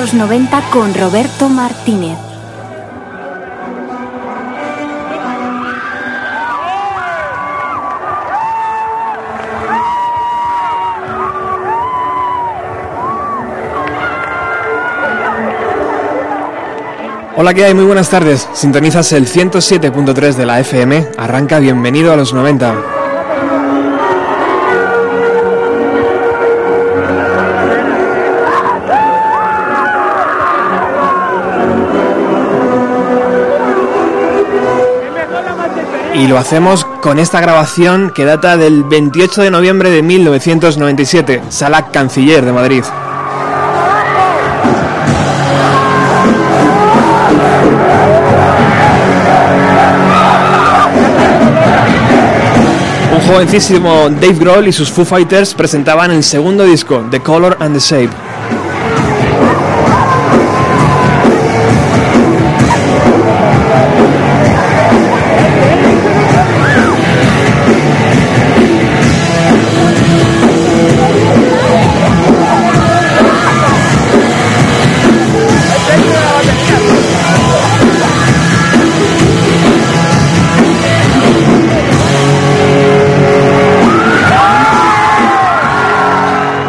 los 90 con Roberto Martínez. Hola, ¿qué hay? Muy buenas tardes. Sintonizas el 107.3 de la FM. Arranca Bienvenido a los 90. Y lo hacemos con esta grabación que data del 28 de noviembre de 1997, Sala Canciller de Madrid. Un jovencísimo Dave Grohl y sus Foo Fighters presentaban el segundo disco, The Color and the Shape.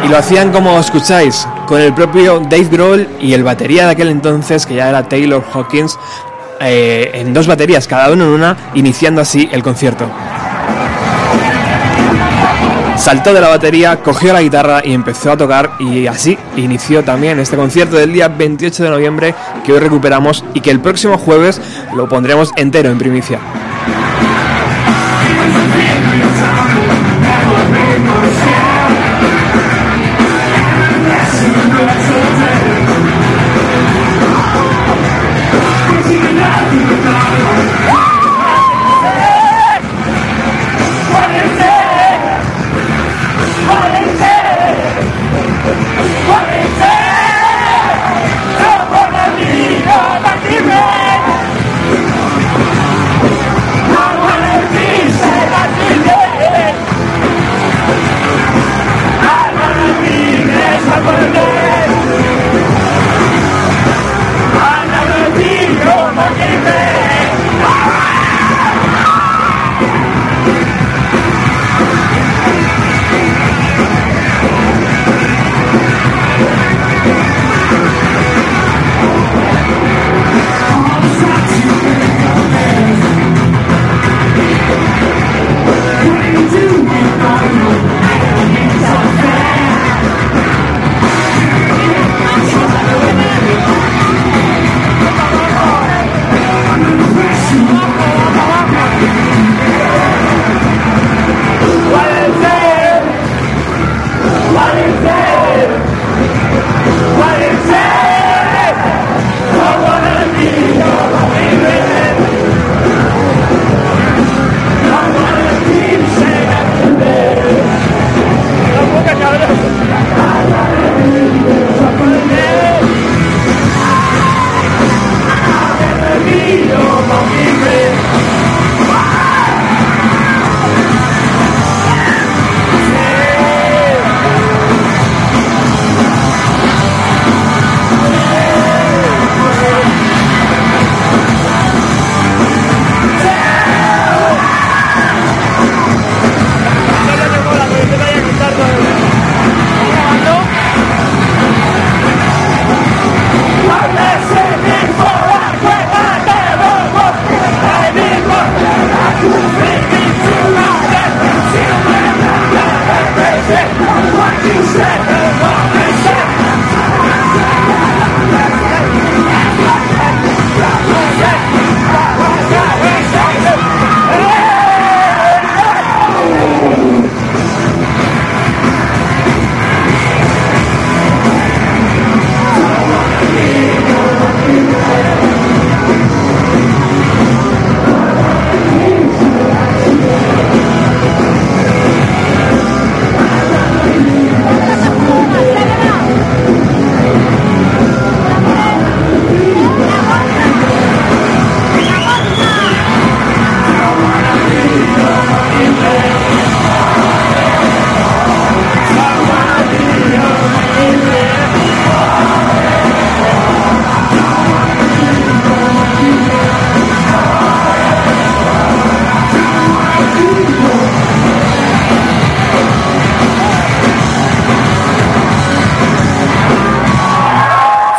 Y lo hacían como escucháis, con el propio Dave Grohl y el batería de aquel entonces, que ya era Taylor Hawkins, eh, en dos baterías, cada uno en una, iniciando así el concierto. Saltó de la batería, cogió la guitarra y empezó a tocar y así inició también este concierto del día 28 de noviembre que hoy recuperamos y que el próximo jueves lo pondremos entero en primicia.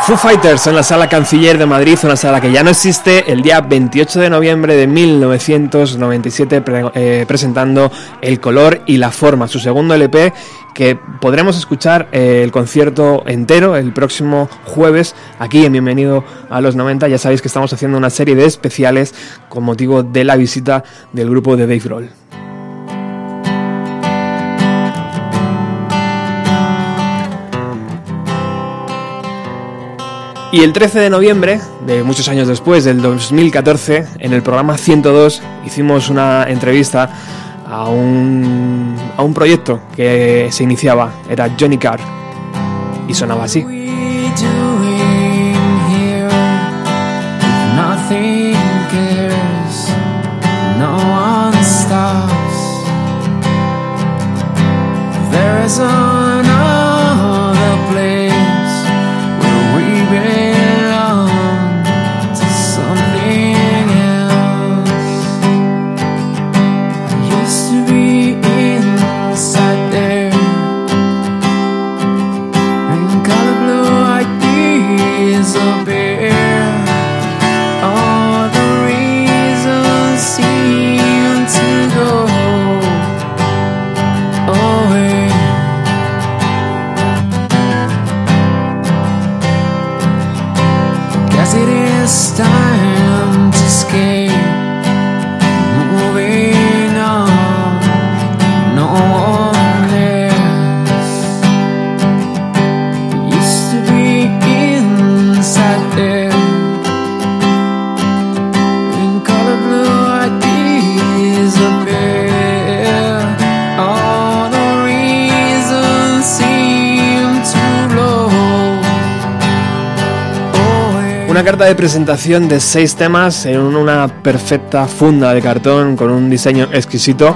Foo Fighters en la Sala Canciller de Madrid, una sala que ya no existe, el día 28 de noviembre de 1997 eh, presentando El color y la forma, su segundo LP que podremos escuchar eh, el concierto entero el próximo jueves aquí en Bienvenido a los 90. Ya sabéis que estamos haciendo una serie de especiales con motivo de la visita del grupo de Dave Roll. Y el 13 de noviembre, de muchos años después, del 2014, en el programa 102 hicimos una entrevista a un, a un proyecto que se iniciaba, era Johnny Carr, y sonaba así. Carta de presentación de seis temas en una perfecta funda de cartón con un diseño exquisito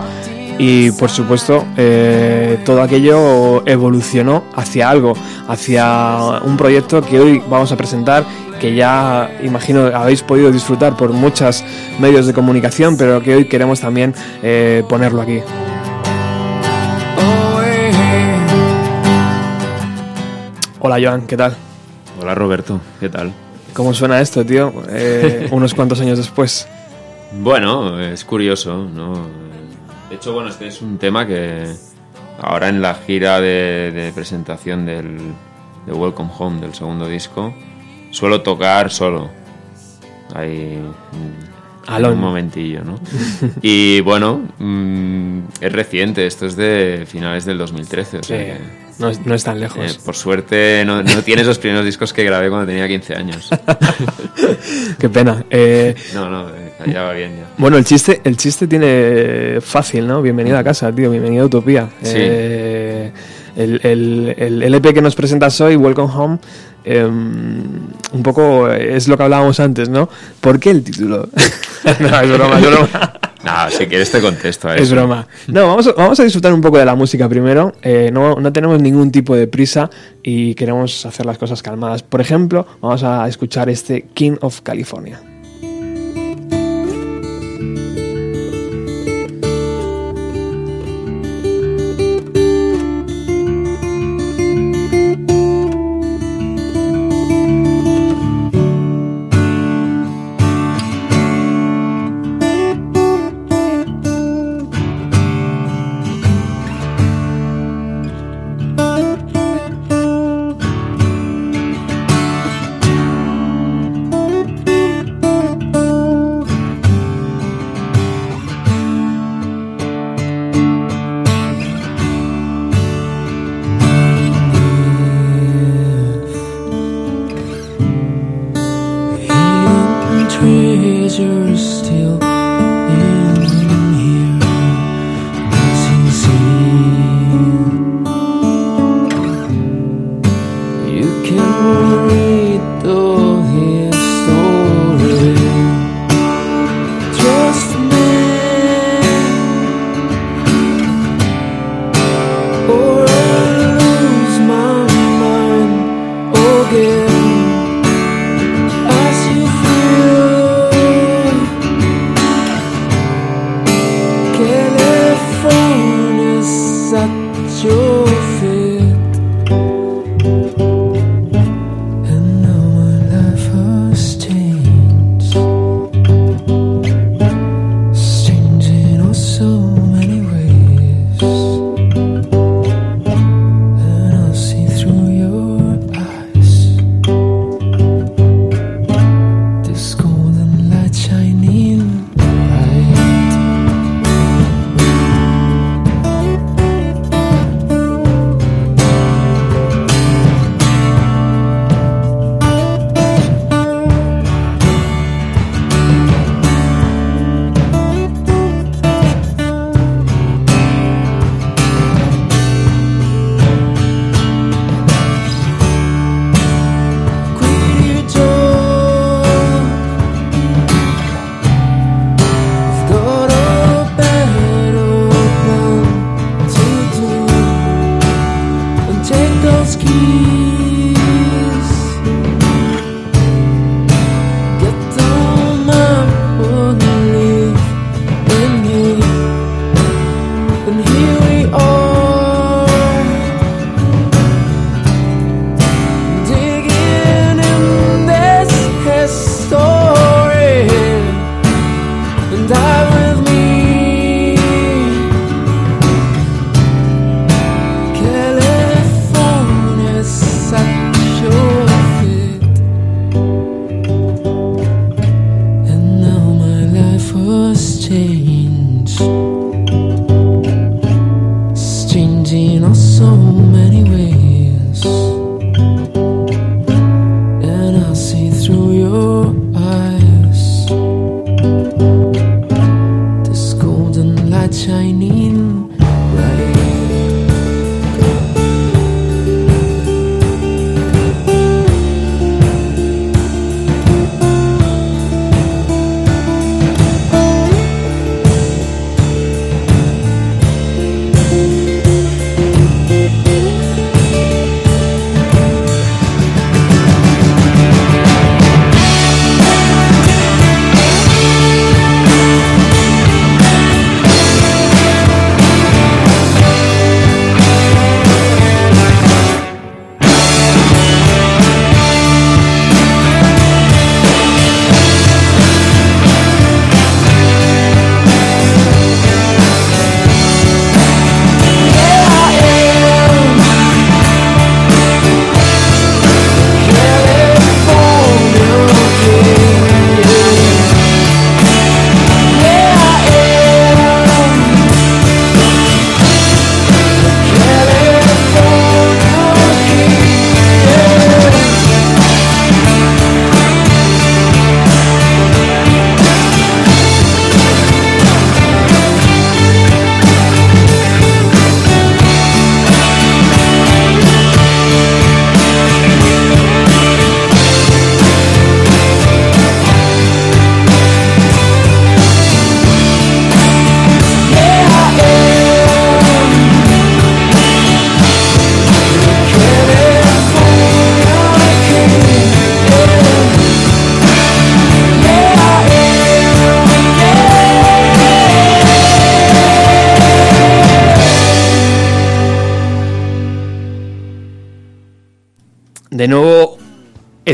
y por supuesto eh, todo aquello evolucionó hacia algo, hacia un proyecto que hoy vamos a presentar que ya imagino habéis podido disfrutar por muchos medios de comunicación pero que hoy queremos también eh, ponerlo aquí. Hola Joan, ¿qué tal? Hola Roberto, ¿qué tal? ¿Cómo suena esto, tío? Eh, unos cuantos años después. Bueno, es curioso, ¿no? De hecho, bueno, este es un tema que ahora en la gira de, presentación del de Welcome Home, del segundo disco, suelo tocar solo. Ahí un momentillo, ¿no? y bueno, mm, es reciente, esto es de finales del 2013, o sea no, no es tan lejos. Eh, por suerte no, no tiene esos primeros discos que grabé cuando tenía 15 años. Qué pena. Eh, no, no, eh, ya va bien ya. Bueno, el chiste, el chiste tiene fácil, ¿no? Bienvenida a casa, tío, bienvenida a Utopía. Sí. el, el, el, LP que nos presentas hoy, Welcome Home, un poco es lo que hablábamos antes, ¿no? ¿Por qué el título? no, es broma, es broma. No, si quieres te contesto a eso. Es broma. No, vamos a, vamos a disfrutar un poco de la música primero. Eh, no, no tenemos ningún tipo de prisa y queremos hacer las cosas calmadas. Por ejemplo, vamos a escuchar este King of California.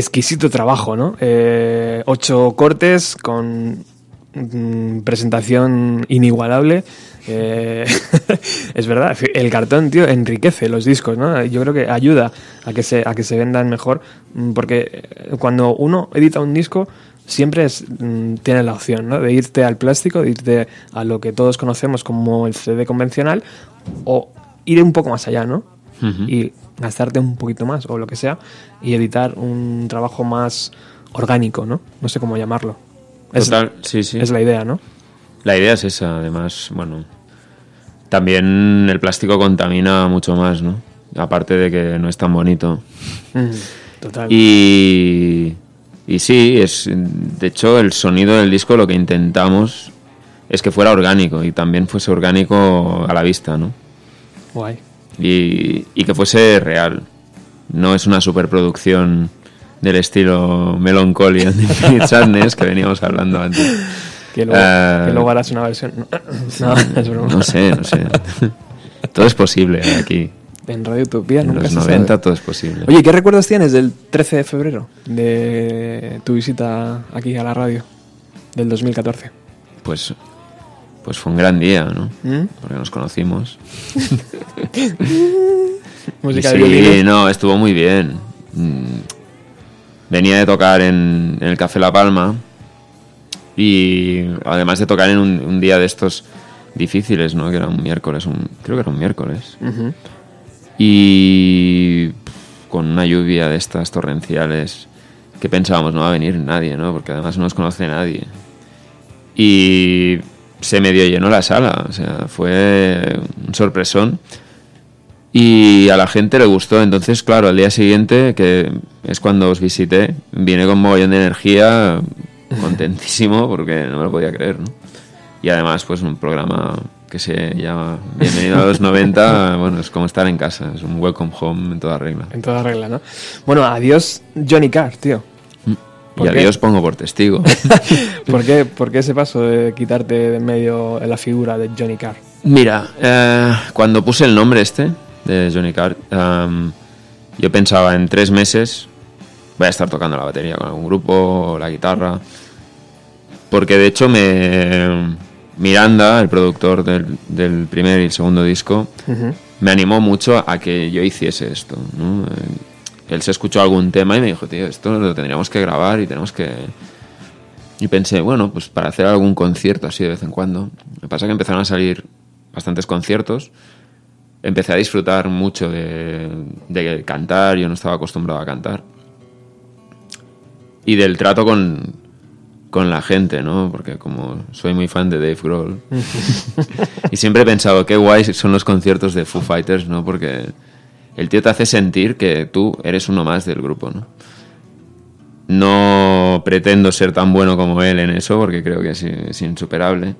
Exquisito trabajo, ¿no? Eh, ocho cortes con mm, presentación inigualable. Eh, es verdad, el cartón, tío, enriquece los discos, ¿no? Yo creo que ayuda a que se, a que se vendan mejor, mm, porque eh, cuando uno edita un disco, siempre es, mm, tiene la opción, ¿no? De irte al plástico, de irte a lo que todos conocemos como el CD convencional, o ir un poco más allá, ¿no? Y gastarte un poquito más, o lo que sea, y editar un trabajo más orgánico, ¿no? No sé cómo llamarlo. Es, Total, sí, sí. es la idea, ¿no? La idea es esa, además, bueno. También el plástico contamina mucho más, ¿no? Aparte de que no es tan bonito. Mm, Total. Y, y sí, es, de hecho el sonido del disco lo que intentamos es que fuera orgánico y también fuese orgánico a la vista, ¿no? Guay. Y, y que fuese real. No es una superproducción del estilo Melancholy and Infinite Sadness que veníamos hablando antes. Que luego, que luego harás una versión. No, es broma. No sé, no sé. Todo es posible aquí. En Radio Utopía En nunca los se 90 sabe. todo es posible. Oye, ¿qué recuerdos tienes del 13 de febrero? De tu visita aquí a la radio del 2014. Pues, pues fue un gran día, ¿no? ¿Mm? Porque nos conocimos. Música Y de sí, no, estuvo muy bien. Mm, Venía de tocar en, en el Café La Palma y además de tocar en un, un día de estos difíciles, ¿no? Que era un miércoles, un, creo que era un miércoles. Y con una lluvia de estas torrenciales que pensábamos no va a venir nadie, ¿no? Porque además no nos conoce nadie. Y se medio llenó la sala, o sea, fue un sorpresón. Y a la gente le gustó, entonces claro, al día siguiente, que es cuando os visité, vine con mogollón de energía, contentísimo, porque no me lo podía creer, ¿no? Y además, pues un programa que se llama Bienvenido a los 90, bueno, es como estar en casa, es un welcome home en toda regla. En toda regla, ¿no? Bueno, adiós Johnny Carr, tío. Y ¿Por a? Dios pongo por testigo. ¿Por qué, por qué ese paso de quitarte de en medio la figura de Johnny Carr? Mira, eh, cuando puse el nombre este de Johnny Card, em, yo pensaba en tres meses voy a estar tocando la batería con algún grupo, o la guitarra. Porque de hecho me Miranda, el productor del, del primer y el segundo disco, me animó mucho a que yo hiciese esto. ¿no? Él se escuchó algún tema y me dijo, tío, esto lo tendríamos que grabar y tenemos que... Y pensé, bueno, pues para hacer algún concierto así de vez en cuando. Me pasa que empezaron a salir bastantes conciertos. Empecé a disfrutar mucho de, de cantar, yo no estaba acostumbrado a cantar. Y del trato con, con la gente, ¿no? Porque como soy muy fan de Dave Grohl, y siempre he pensado, qué guay son los conciertos de Foo Fighters, ¿no? Porque el tío te hace sentir que tú eres uno más del grupo, ¿no? No pretendo ser tan bueno como él en eso, porque creo que es, es insuperable.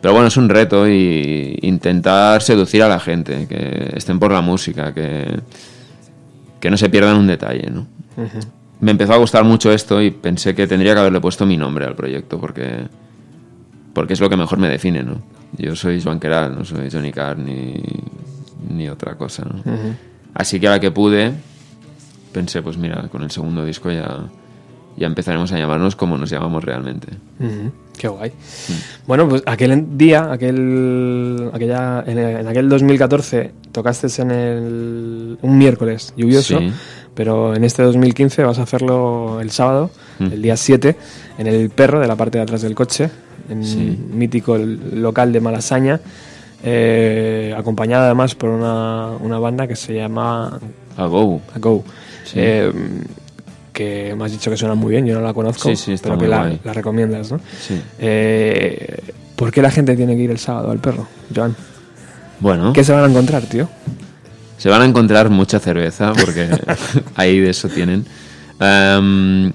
Pero bueno, es un reto y intentar seducir a la gente, que estén por la música, que, que no se pierdan un detalle, ¿no? Me empezó a gustar mucho esto y pensé que tendría que haberle puesto mi nombre al proyecto, porque, porque es lo que mejor me define, ¿no? Yo soy Joan Queralt, no soy Johnny Carr ni, ni otra cosa, ¿no? Así que a la que pude, pensé, pues mira, con el segundo disco ya, ya empezaremos a llamarnos como nos llamamos realmente. Qué guay. Bueno, pues aquel día, aquel, aquella, en, el- en aquel 2014, tocaste en el, un miércoles lluvioso, Sí. pero en este 2015 vas a hacerlo el sábado, Mm. el día 7, en el perro de la parte de atrás del coche, en Sí. mítico local de Malasaña, eh, acompañada además por una, una banda que se llama A Go. A Go. Sí. Eh, que me has dicho que suena muy bien, yo no la conozco, Sí, sí, está pero muy que la, recomiendas, ¿no? Sí. Eh, ¿Por qué la gente tiene que ir el sábado al perro, Joan? Bueno, ¿Qué se van a encontrar, tío? se van a encontrar mucha cerveza, porque ahí de eso tienen. Em,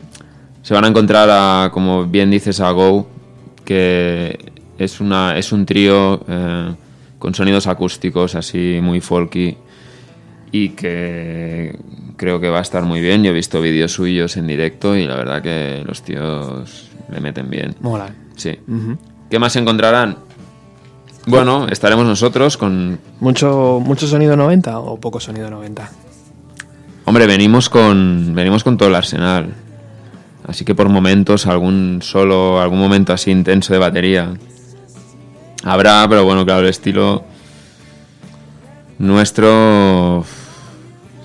se van a encontrar, a, como bien dices, a Go, que es, una, es un trío eh, con sonidos acústicos así muy folky y que creo que va a estar muy bien. Yo he visto vídeos suyos en directo y la verdad que los tíos le meten bien. Mola. Sí. ¿Qué más encontrarán? Bueno, estaremos nosotros con... ¿Mucho, ¿Mucho sonido 90 o poco sonido 90? Hombre, venimos con, venimos con todo el arsenal. Así que por momentos, algún solo, algún momento así intenso de batería. Habrá, pero bueno, claro, el estilo nuestro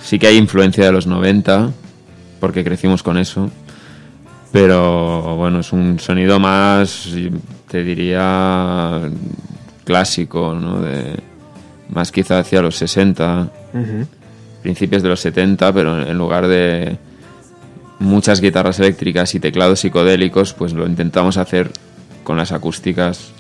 sí que hay influencia de los 90, porque crecimos con eso. Pero bueno, es un sonido más, te diría, clásico, ¿no? De, más quizá hacia los 60 principios de los 70, pero en lugar de muchas guitarras eléctricas y teclados psicodélicos, pues lo intentamos hacer con las acústicas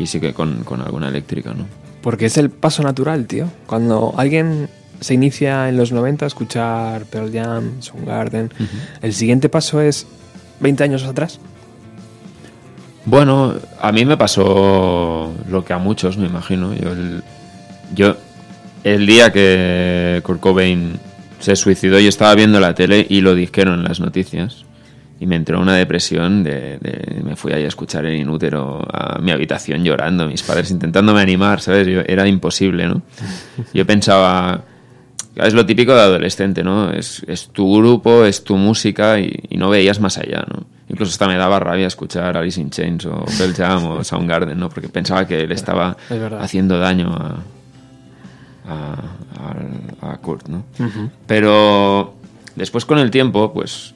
y sí que con, con alguna eléctrica, ¿no? Porque es el paso natural, tío. Cuando alguien se inicia en los 90 a escuchar Pearl Jam, Soundgarden, el siguiente paso es 20 años atrás. Bueno, a mí me pasó lo que a muchos, me imagino. Yo el, yo, el día que Kurt Cobain se suicidó, yo estaba viendo la tele y lo dijeron en las noticias. Y me entró una depresión de, de- me fui ahí a escuchar en inútero a mi habitación llorando, mis padres intentándome animar, ¿sabes? Yo- era imposible, ¿no? Yo pensaba, es lo típico de adolescente, ¿no? Es, es tu grupo, es tu música y, y no veías más allá, ¿no? Incluso hasta me daba rabia escuchar Alice in Chains o Pearl Jam o Soundgarden, ¿no? Porque pensaba que él estaba Es haciendo daño a, a, a Kurt, ¿no? Pero después con el tiempo, pues,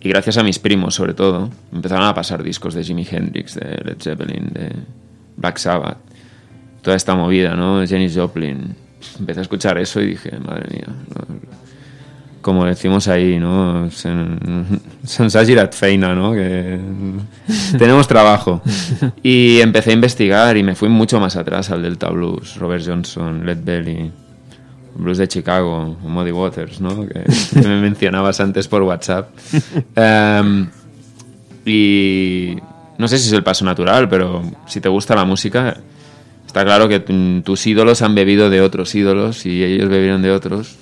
y gracias a mis primos sobre todo, empezaron a pasar discos de Jimi Hendrix, de Led Zeppelin, de Black Sabbath, toda esta movida, ¿no? Janis Joplin. Empecé a escuchar eso y dije, madre mía, como decimos ahí, ¿no? Girat feina, ¿no? Que tenemos trabajo. Y empecé a investigar y me fui mucho más atrás al Delta Blues, Robert Johnson, Led Belly, Blues de Chicago, Muddy Waters, ¿no? Que, que me mencionabas antes por WhatsApp. Em, y no sé si es el paso natural, pero si te gusta la música, está claro que tus ídolos han bebido de otros ídolos y ellos bebieron de otros.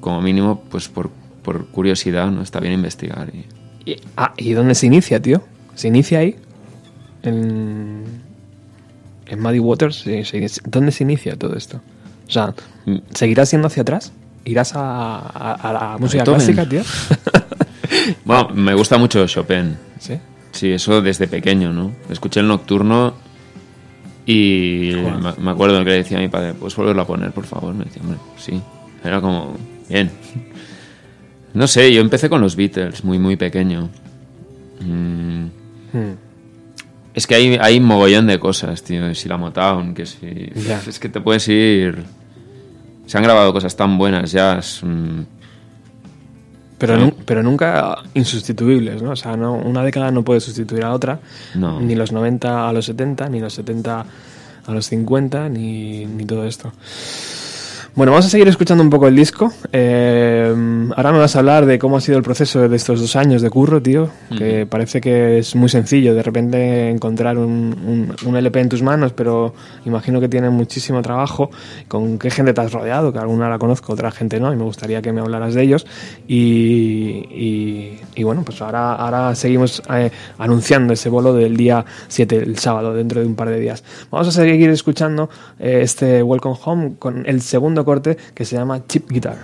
Como mínimo, pues por, por curiosidad, ¿no? Está bien investigar. Y... Y, ah, ¿y dónde se inicia, tío? ¿Se inicia ahí? En... en Muddy Waters, ¿dónde se inicia todo esto? O sea. ¿seguirás yendo hacia atrás? ¿Irás a, a- a la música Beethoven. clásica, tío? Bueno, me gusta mucho Chopin. sí. Sí, eso desde pequeño, ¿no? Escuché el nocturno y Joder. me acuerdo que le decía a mi padre, ¿puedes volverlo a poner, por favor? Me decía, hombre, sí. Era como, bien. No sé, yo empecé con los Beatles, muy, muy pequeño. Mm, Hmm. Es que hay, hay mogollón de cosas, tío. Si la Motown, que si... Ya. Es que te puedes ir... Se han grabado cosas tan buenas ya. es, mm, Pero, nu- pero nunca insustituibles, ¿no? O sea, no, una década no puede sustituir a otra. No. Ni los 90 a los 70, ni los 70 a los 50, ni, ni todo esto. Bueno, vamos a seguir escuchando un poco el disco. Eh, ahora me vas a hablar de cómo ha sido el proceso de estos dos años de curro, tío. Que parece que es muy sencillo de repente encontrar un, un- un LP en tus manos, pero imagino que tiene muchísimo trabajo. ¿Con qué gente te has rodeado? Que alguna la conozco, otra gente no, y me gustaría que me hablaras de ellos. Y, y- y bueno, pues ahora, ahora seguimos eh, anunciando ese bolo del día 7, el sábado, dentro de un par de días. Vamos a seguir escuchando eh, este Welcome Home con el segundo corte que se llama Chip Guitar.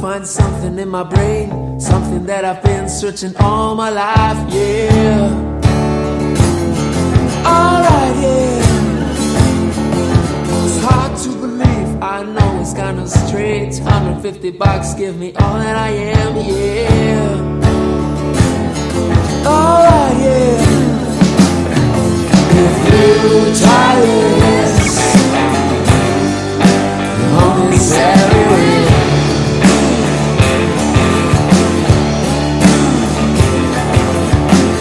Find something in my brain, something that I've been searching all my life, yeah. Alright, yeah. It's hard to believe, I know it's kinda strange. 150 bucks, give me all that I am, yeah. Alright, yeah. If you try this, only Saturday.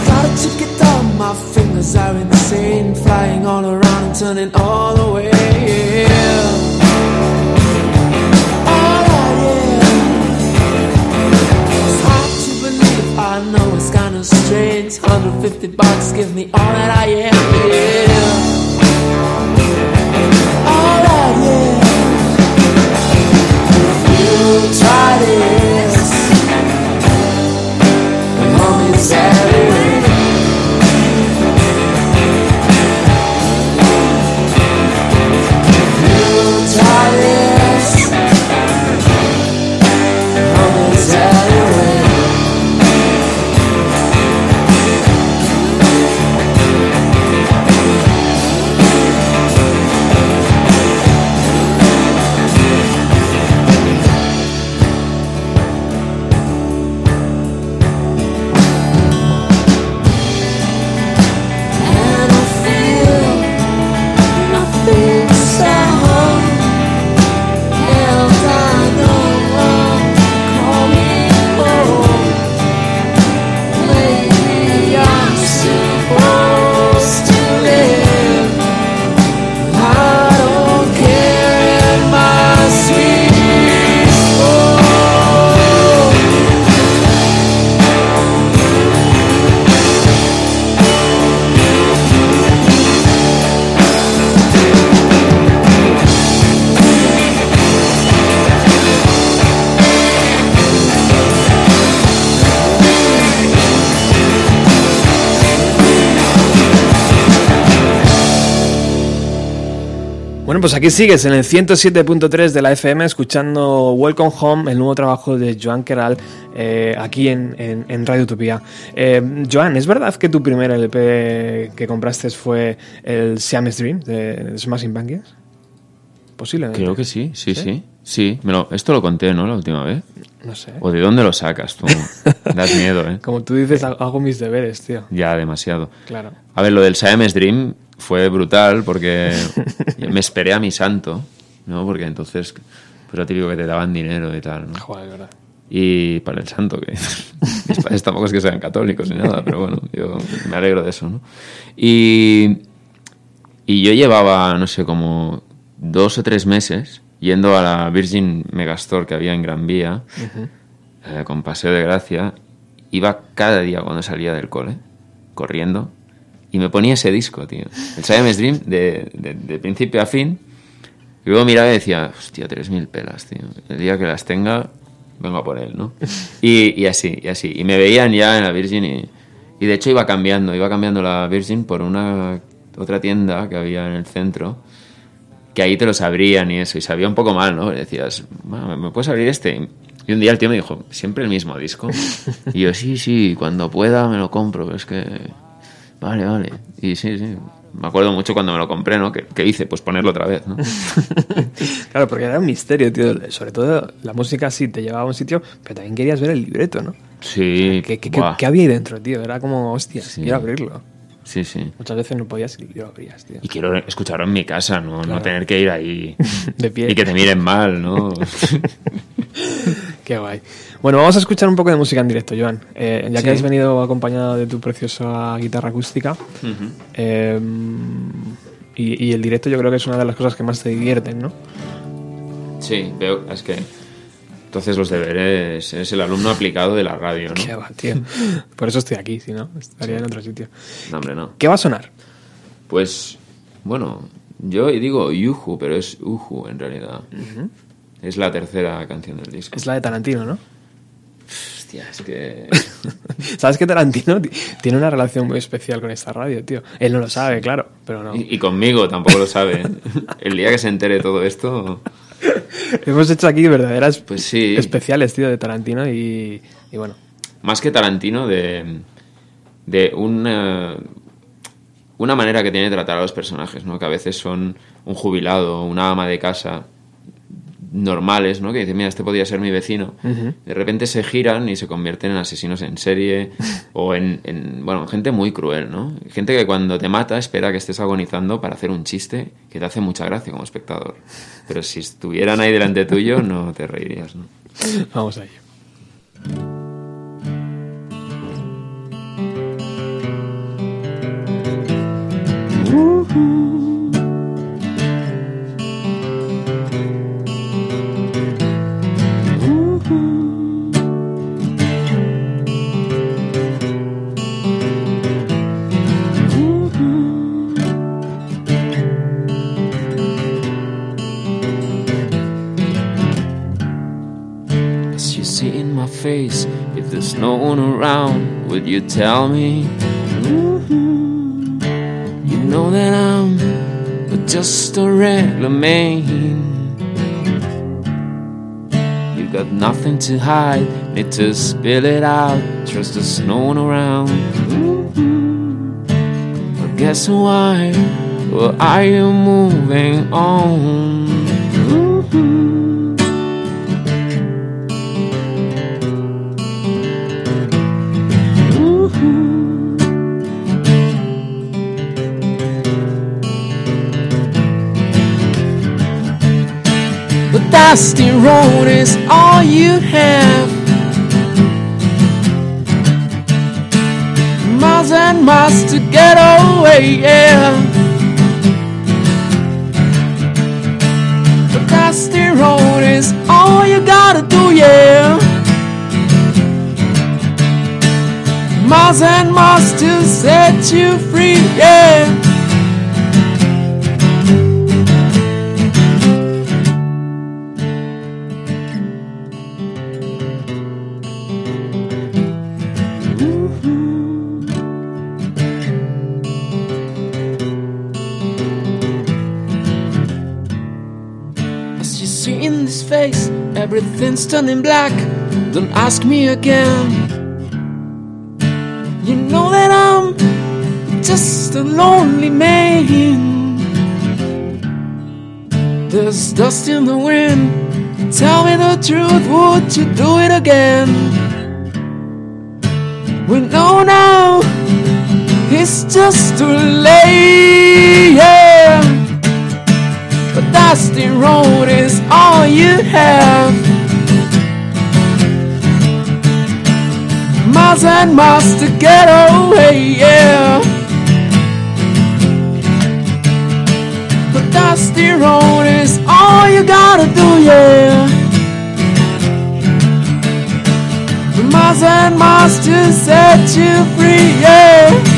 Got a ticket on my fingers are insane, flying all around and turning all the way. Yeah. It's hard to believe, I know it's kinda strange. 150 bucks, give me all that I am. Yeah. Yeah. You try this. And only Saturday. Pues aquí sigues en el 107.3 de la FM escuchando Welcome Home, el nuevo trabajo de Joan Queral, eh, aquí en, en, en Radio Utopía. Eh, Joan, ¿es verdad que tu primer LP que compraste fue el Siamese Dream de Smashing Pumpkins? Posiblemente. Creo que sí, sí, sí. Sí, me lo- esto lo conté, ¿no? La última vez. No sé. ¿O de dónde lo sacas tú? das miedo, ¿eh? Como tú dices, ha- hago mis deberes, tío. Ya, demasiado. Claro. A ver, lo del Siamese Dream fue brutal porque me esperé a mi santo, ¿no? Porque entonces, pues lo típico que te daban dinero y tal, ¿no? Joder, verdad. Y para el santo, que mis padres tampoco es que sean católicos ni nada, pero bueno, yo me alegro de eso, ¿no? Y, y yo llevaba, no sé, como dos o tres meses yendo a la Virgin Megastore que había en Gran Vía, eh, con Paseo de Gracia, iba cada día cuando salía del cole, corriendo, y me ponía ese disco, tío. El Siamese Dream, de, de- de principio a fin. Y luego miraba y decía, hostia, 3.000 pelas, tío. El día que las tenga, vengo a por él, ¿no? Y, y así, y así. Y me veían ya en la Virgin y, y de hecho iba cambiando, iba cambiando la Virgin por una otra tienda que había en el centro, que ahí te los abrían y eso, y sabía un poco mal, ¿no? Y decías, "Ma, ¿me puedes abrir este? Y un día el tío me dijo, ¿siempre el mismo disco? Y yo, sí, sí, cuando pueda me lo compro, pero es que... Vale, vale. Y sí, sí. Me acuerdo mucho cuando me lo compré, ¿no? ¿Qué, qué hice? Pues ponerlo otra vez, ¿no? Claro, porque era un misterio, tío. Sobre todo la música sí te llevaba a un sitio, pero también querías ver el libreto, ¿no? Sí. ¿Qué, qué- qué- había ahí dentro, tío? Era como, hostia, Sí. quiero abrirlo. Sí, sí. Muchas veces no podías y lo abrías, tío. Y quiero escucharlo en mi casa, ¿no? Claro. No tener que ir ahí De pie. y que te miren mal, ¿no? Qué guay. Bueno, vamos a escuchar un poco de música en directo, Joan. Eh, ya Sí. que has venido acompañado de tu preciosa guitarra acústica. eh, y, y el directo yo creo que es una de las cosas que más te divierten, ¿no? Sí, veo, es que entonces los deberes es el alumno aplicado de la radio, ¿no? Qué va, tío. Por eso estoy aquí, si no, estaría en otro sitio. No, hombre, no. ¿Qué va a sonar? Pues, bueno, yo digo Yuhu, pero es Uhu en realidad. Es la tercera canción del disco. Es la de Tarantino, ¿no? Hostia, es que... ¿Sabes que Tarantino ti- tiene una relación muy especial con esta radio, tío? Él no lo sabe, claro, pero no. Y, y conmigo tampoco lo sabe. ¿eh? El día que se entere todo esto... Hemos hecho aquí verdaderas Pues sí. especiales, tío, de Tarantino y, y bueno. más que Tarantino, de, de una, una manera que tiene de tratar a los personajes, ¿no? Que a veces son un jubilado, una ama de casa normales, ¿no? Que dicen, mira, este podría ser mi vecino. De repente se giran y se convierten en asesinos en serie o en, en, bueno, gente muy cruel, ¿no? Gente que cuando te mata espera que estés agonizando para hacer un chiste que te hace mucha gracia como espectador. Pero si estuvieran ahí delante tuyo, no te reirías, ¿no? Vamos a ello. As face, if there's no one around, Will you tell me? Mm-hmm. You know that I'm just a regular man. You got nothing to hide, need to spill it out. Trust there's no one around. Mm-hmm. But guess why? Well, are you moving on? Dusty road is all you have. Miles and miles to get away, yeah. The dusty road is all you gotta do, yeah. Miles and miles to set you free, yeah. Everything's turning black. Don't ask me again. You know that I'm just a lonely man. There's dust in the wind. Tell me the truth, would you do it again? We know now it's just too late. Yeah. But dusty road is all you have. Miles and miles to get away, yeah. But dusty road is all you gotta do, yeah. thousand miles to set you free. Yeah.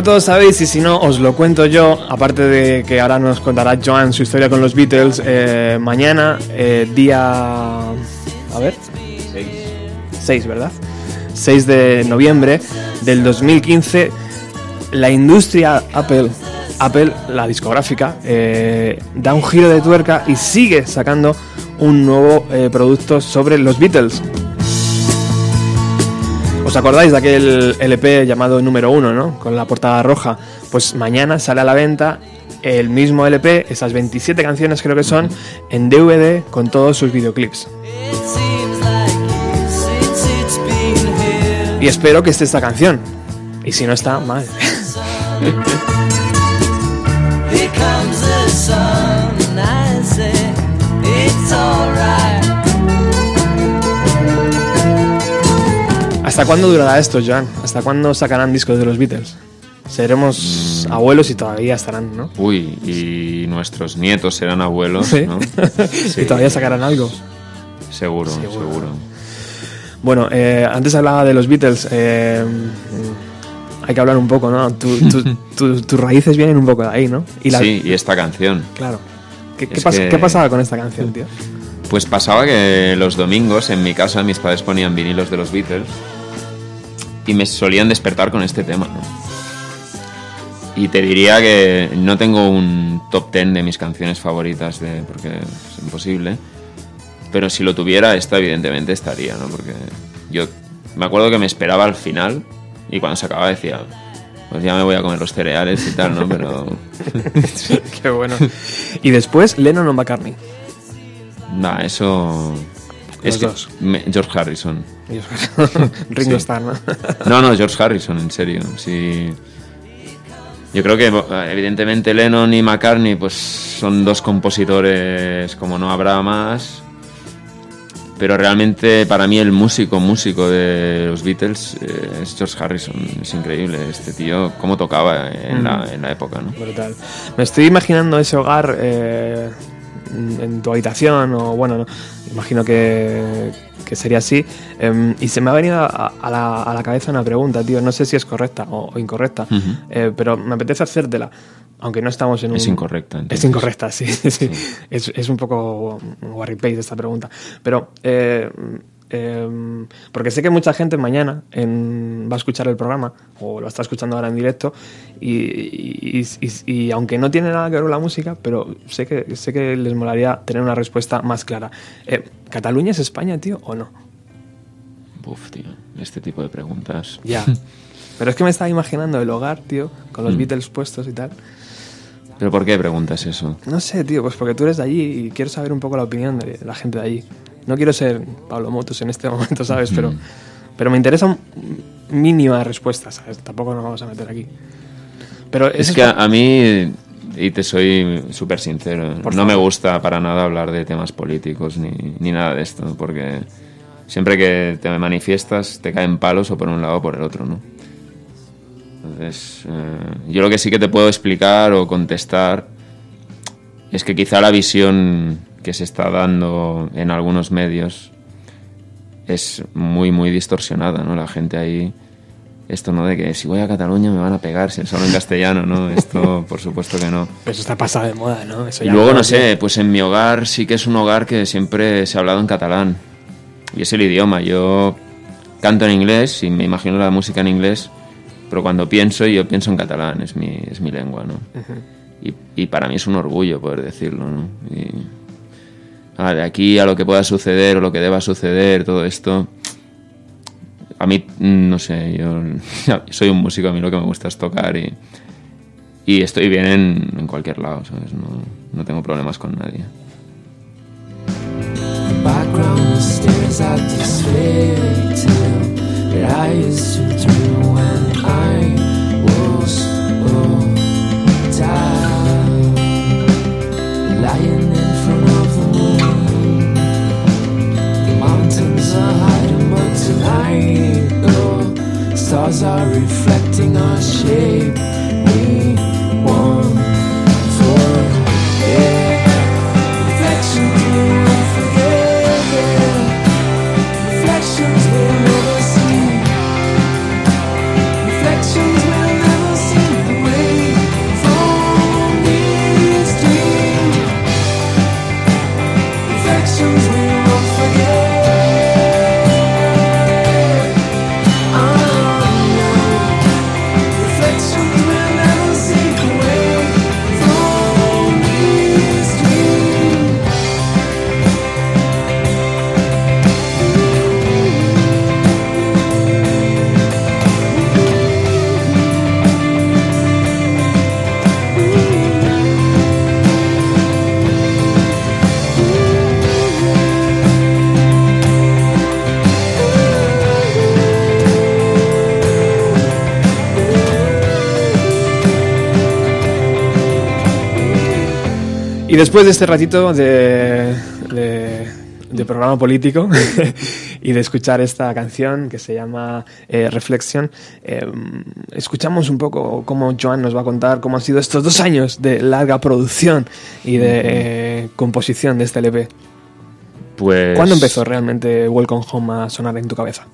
Como todos sabéis, y si no, os lo cuento yo, aparte de que ahora nos contará Joan su historia con los Beatles, eh, mañana, eh, día... A ver, 6, ¿verdad? 6 de noviembre del 2015, la industria Apple, Apple, la discográfica, eh, da un giro de tuerca y sigue sacando un nuevo producto sobre los Beatles. ¿Os acordáis de aquel LP llamado número 1, ¿no? Con la portada roja. Pues mañana sale a la venta el mismo LP, esas 27 canciones creo que son, en DVD con todos sus videoclips. Y espero que esté esta canción. Y si no está, mal. ¿Hasta cuándo durará esto, Joan? ¿Hasta cuándo sacarán discos de los Beatles? Seremos abuelos y todavía estarán, ¿no? Uy, y nuestros nietos serán abuelos, Sí. ¿no? y todavía sacarán algo. Seguro, Seguro. seguro. Bueno, eh, antes hablaba de los Beatles. eh, hay que hablar un poco, ¿no? Tu- tu- tu- tus raíces vienen un poco de ahí, ¿no? Y la- Sí, y esta canción. Claro. ¿Qué, qué Es pas- que- qué pasaba con esta canción, tío? Pues pasaba que los domingos en mi casa mis padres ponían vinilos de los Beatles y me solían despertar con este tema, ¿no? Y te diría que no tengo un top 10 de mis canciones favoritas de, porque es imposible, pero si lo tuviera esta evidentemente estaría, ¿no? Porque yo me acuerdo que me esperaba al final y cuando se acababa decía, pues ya me voy a comer los cereales y tal, ¿no? Pero Qué bueno. Y después, Lennon o McCartney. nah, eso es que me- George Harrison. Ringo Sí. Starr, ¿no? No, no, George Harrison, en serio. Sí. Yo creo que eh, evidentemente Lennon y McCartney pues son dos compositores como no habrá más. Pero realmente para mí el músico, músico de los Beatles eh, es George Harrison. Es increíble este tío, cómo tocaba en, la, en la época, ¿no? Brutal. Me estoy imaginando ese hogar eh, en tu habitación, o bueno, no, imagino que, que sería así. em, y se me ha venido a, a la, a la cabeza una pregunta, tío. No sé si es correcta o, o incorrecta, eh, pero me apetece hacértela. Aunque no estamos en un. Es incorrecta, Es incorrecta, sí. sí. Es, es un poco warry esta pregunta. Pero. eh, em, porque sé que mucha gente mañana en- va a escuchar el programa o lo está escuchando ahora en directo y, y- y- y aunque no tiene nada que ver con la música, pero sé que, sé que les molaría tener una respuesta más clara. Eh, ¿Cataluña es España, tío, o no? Uf, tío, este tipo de preguntas. Ya. Pero es que me estaba imaginando el hogar, tío, con Mm. los Beatles puestos y tal. ¿Pero por qué preguntas eso? No sé, tío, pues porque tú eres de allí y quiero saber un poco la opinión de la gente de allí. No quiero ser Pablo Motos en este momento, ¿sabes? Pero, pero me interesan mínimas respuestas, ¿sabes? Tampoco nos vamos a meter aquí. Pero Es que a, mí, y te soy súper sincero, Por no me gusta para nada hablar de temas políticos ni, ni nada de esto, porque siempre que te manifiestas te caen palos o por un lado o por el otro, ¿no? Entonces, eh, yo lo que sí que te puedo explicar o contestar es que quizá la visión que se está dando en algunos medios es muy, muy distorsionada, ¿no? La gente ahí, esto no de que si voy a Cataluña me van a pegar si solo en castellano, ¿no? Esto, por supuesto que no. Eso está pasado de moda, ¿no? Eso Y ya luego, no sé, pues en mi hogar sí que es un hogar que siempre se ha hablado en catalán. Y es el idioma. Yo canto en inglés y me imagino la música en inglés, pero cuando pienso, yo pienso en catalán, es mi, es mi lengua, ¿no? y, y para mí es un orgullo poder decirlo, ¿no? Y, ah, de aquí a lo que pueda suceder o lo que deba suceder, todo esto. A mí, mm, no sé, yo soy un músico, a mí lo que me gusta es tocar y, y estoy bien en, en cualquier lado, ¿sabes? No, no tengo problemas con nadie. background but tonight oh. stars are reflecting our shape. We después de este ratito de, de- de programa político y de escuchar esta canción que se llama eh, Reflexión, eh, escuchamos un poco cómo Joan nos va a contar cómo han sido estos dos años de larga producción y de eh, composición de este LP. Pues. ¿Cuándo empezó realmente Welcome Home a sonar en tu cabeza?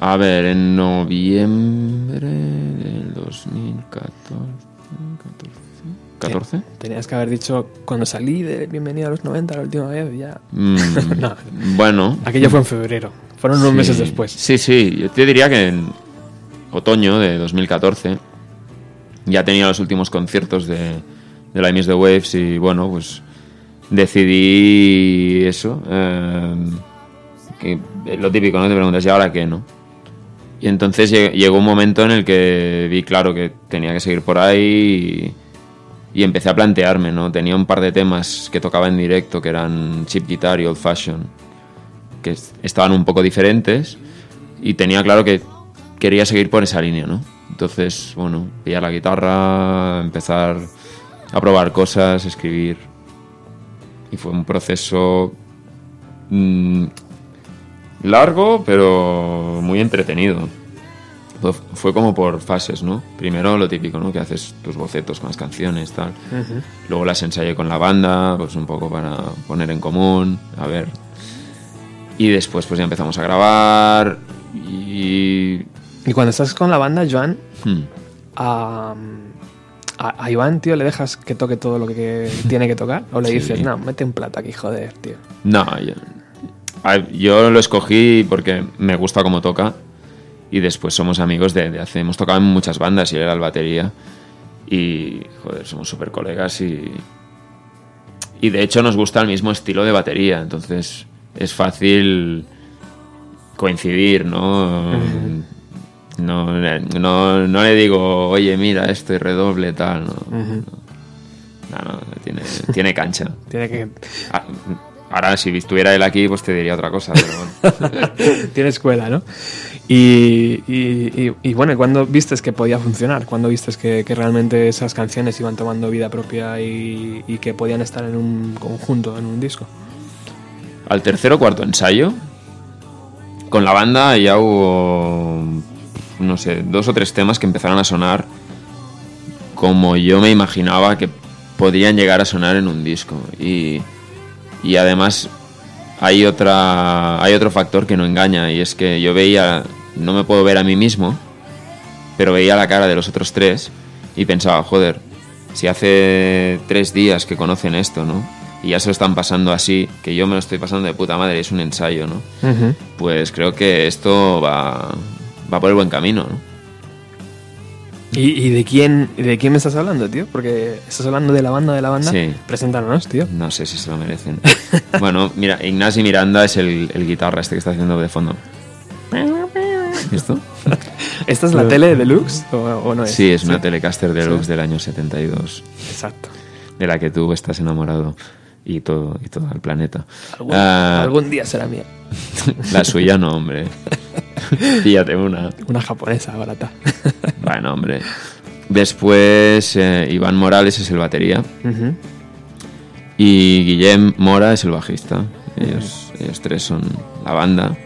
A ver, en noviembre del 2014. 14. ¿14? Tenías que haber dicho cuando salí de Bienvenido a los 90 la última vez, ya. Mm, No. Bueno. Aquello fue en febrero. Fueron unos Sí. meses después. Sí, sí, yo te diría que en otoño de 2014 ya tenía los últimos conciertos de, de la Miss the Waves y bueno, pues decidí eso. eh, que lo típico, ¿no? Te preguntas, ¿y ahora qué, no? Y entonces lle- llegó un momento en el que vi claro que tenía que seguir por ahí y, empecé a plantearme, ¿no? Tenía un par de temas que tocaba en directo que eran chip guitar y old fashion que es- estaban un poco diferentes y tenía claro que quería seguir por esa línea, ¿no? Entonces, bueno, pillar la guitarra, empezar a probar cosas, escribir. Y fue un proceso mm, largo, pero muy entretenido. Fue, como por fases, ¿no? Primero lo típico, ¿no? Que haces tus bocetos con las canciones, tal. Luego las ensayé con la banda, pues un poco para poner en común, a ver. Y después pues ya empezamos a grabar y... Y cuando estás con la banda, Joan, hmm, a, a, Iván, tío, ¿le dejas que toque todo lo que tiene que tocar? ¿O le Sí. dices, no, mete un plata aquí, joder, tío? No, yo, yo lo escogí porque me gusta cómo toca y después somos amigos de, de hace... Hemos tocado en muchas bandas y él era el batería y, joder, somos súper colegas y... Y de hecho nos gusta el mismo estilo de batería, entonces es fácil coincidir, ¿no? No, no, no le digo, oye, mira, esto y redoble, tal, no. No, no, tiene, tiene cancha. Tiene que... Ah, Ahora, si estuviera él aquí, pues te diría otra cosa, pero bueno. tiene escuela, ¿no? Y, y, y- y bueno, ¿y ¿cuándo vistes que podía funcionar? ¿Cuándo vistes que, realmente esas canciones iban tomando vida propia y, que podían estar en un conjunto, en un disco? Al tercer o cuarto ensayo, con la banda ya hubo, no sé, dos o tres temas que empezaron a sonar como yo me imaginaba que podrían llegar a sonar en un disco. Y Y además hay otra hay otro factor que no engaña y es que yo veía no me puedo ver a mí mismo, pero veía la cara de los otros tres y pensaba, joder, si hace tres días que conocen esto, ¿no? Y ya se lo están pasando así, que yo me lo estoy pasando de puta madre, es un ensayo, ¿no? Pues creo que esto va, va por el buen camino, ¿no? ¿Y, y de quién de quién me estás hablando, tío? Porque estás hablando de la banda de la banda. Sí. Preséntanos, tío. No sé si se lo merecen. bueno, mira, Ignasi Miranda es el, el guitarra este que está haciendo de fondo. ¿Esto? ¿Esta es la tele deluxe o, o no es? Sí, es una Telecaster Deluxe del año 72, Exacto. de la que tú estás enamorado y todo, y todo el planeta. Algún, Ah, algún día será mía. La suya no, hombre. Píllate una. Una japonesa barata. Bueno, hombre. Después, eh, Iván Morales es el batería y Guillem Mora es el bajista. Ellos, ellos tres son la banda.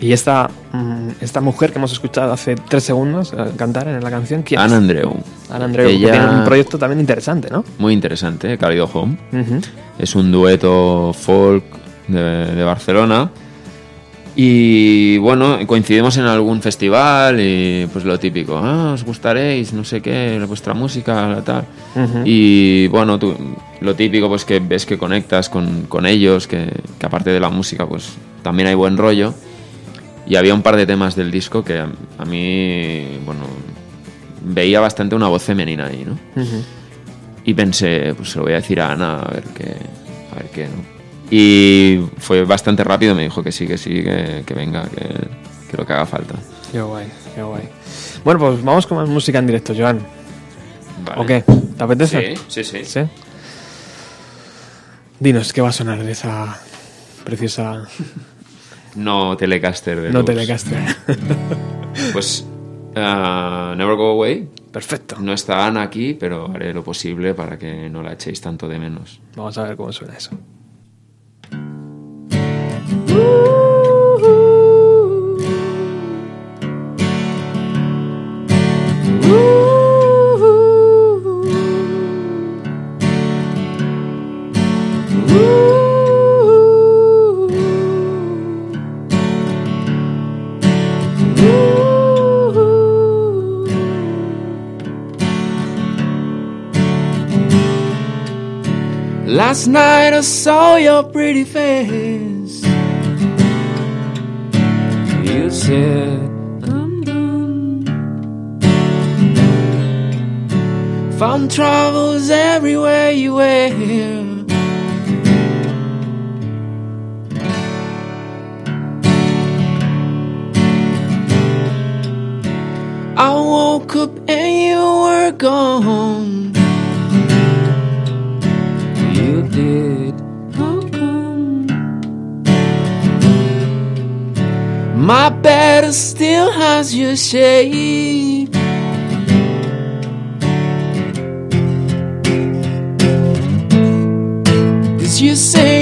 Y esta, mm, esta mujer que hemos escuchado hace tres segundos eh, cantar en la canción, ¿quién Ana es? Andreu. Ana Andreu, Ella- que tiene un proyecto también interesante, ¿no? Muy interesante, Cálido Home. Es un dueto folk de, de Barcelona. Y bueno, coincidimos en algún festival y pues lo típico, ah, os gustaréis, no sé qué, vuestra música, tal. Y bueno, tú, lo típico pues que ves que conectas con, con ellos, que, que aparte de la música pues también hay buen rollo. Y había un par de temas del disco que a, a mí, bueno, veía bastante una voz femenina ahí, ¿no? Y pensé, pues se lo voy a decir a Ana a ver qué, a ver qué, ¿no? Y fue bastante rápido, me dijo que sí, que sí, que, que venga, que, que lo que haga falta. Qué guay, qué guay. Bueno, pues vamos con más música en directo, Joan. Vale. ¿O qué? ¿Te apetece? Sí, sí, sí. ¿Sí? Dinos, ¿qué va a sonar de esa preciosa No Telecaster de no Lux. Telecaster? Pues ah, Never Go Away. Perfecto. No está Ana aquí, pero haré lo posible para que no la echéis tanto de menos. Vamos a ver cómo suena eso. Last night I saw your pretty face. You said, I'm done. Found troubles everywhere you were. I woke up and you were gone. Did. How come? My bed still has your shade. Cause you say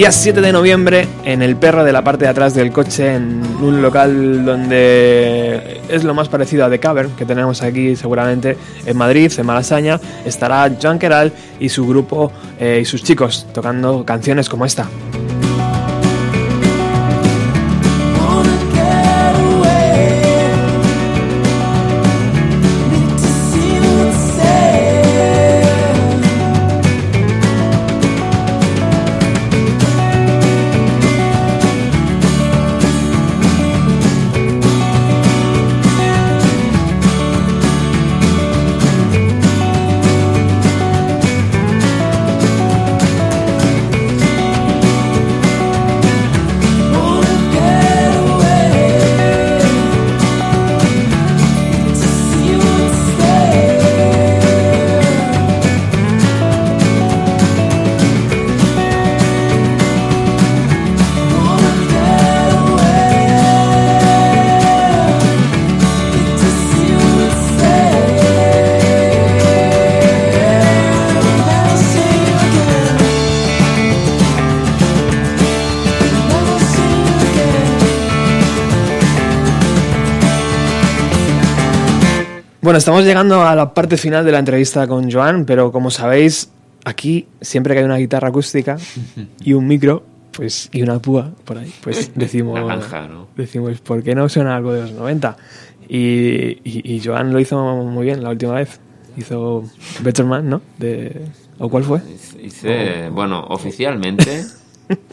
día 7 de noviembre, en el perro de la parte de atrás del coche, en un local donde es lo más parecido a The Cavern, que tenemos aquí seguramente en Madrid, en Malasaña, estará Joan Keral y su grupo eh, y sus chicos tocando canciones como esta. Bueno, estamos llegando a la parte final de la entrevista con Joan, pero como sabéis, aquí siempre que hay una guitarra acústica y un micro, pues y una púa por ahí, pues decimos, Naranja, ¿no? decimos, ¿por qué no suena algo de los 90? Y, y, y Joan lo hizo muy bien la última vez. Hizo Better Man, ¿no? De, ¿O cuál fue? Hice, bueno, oficialmente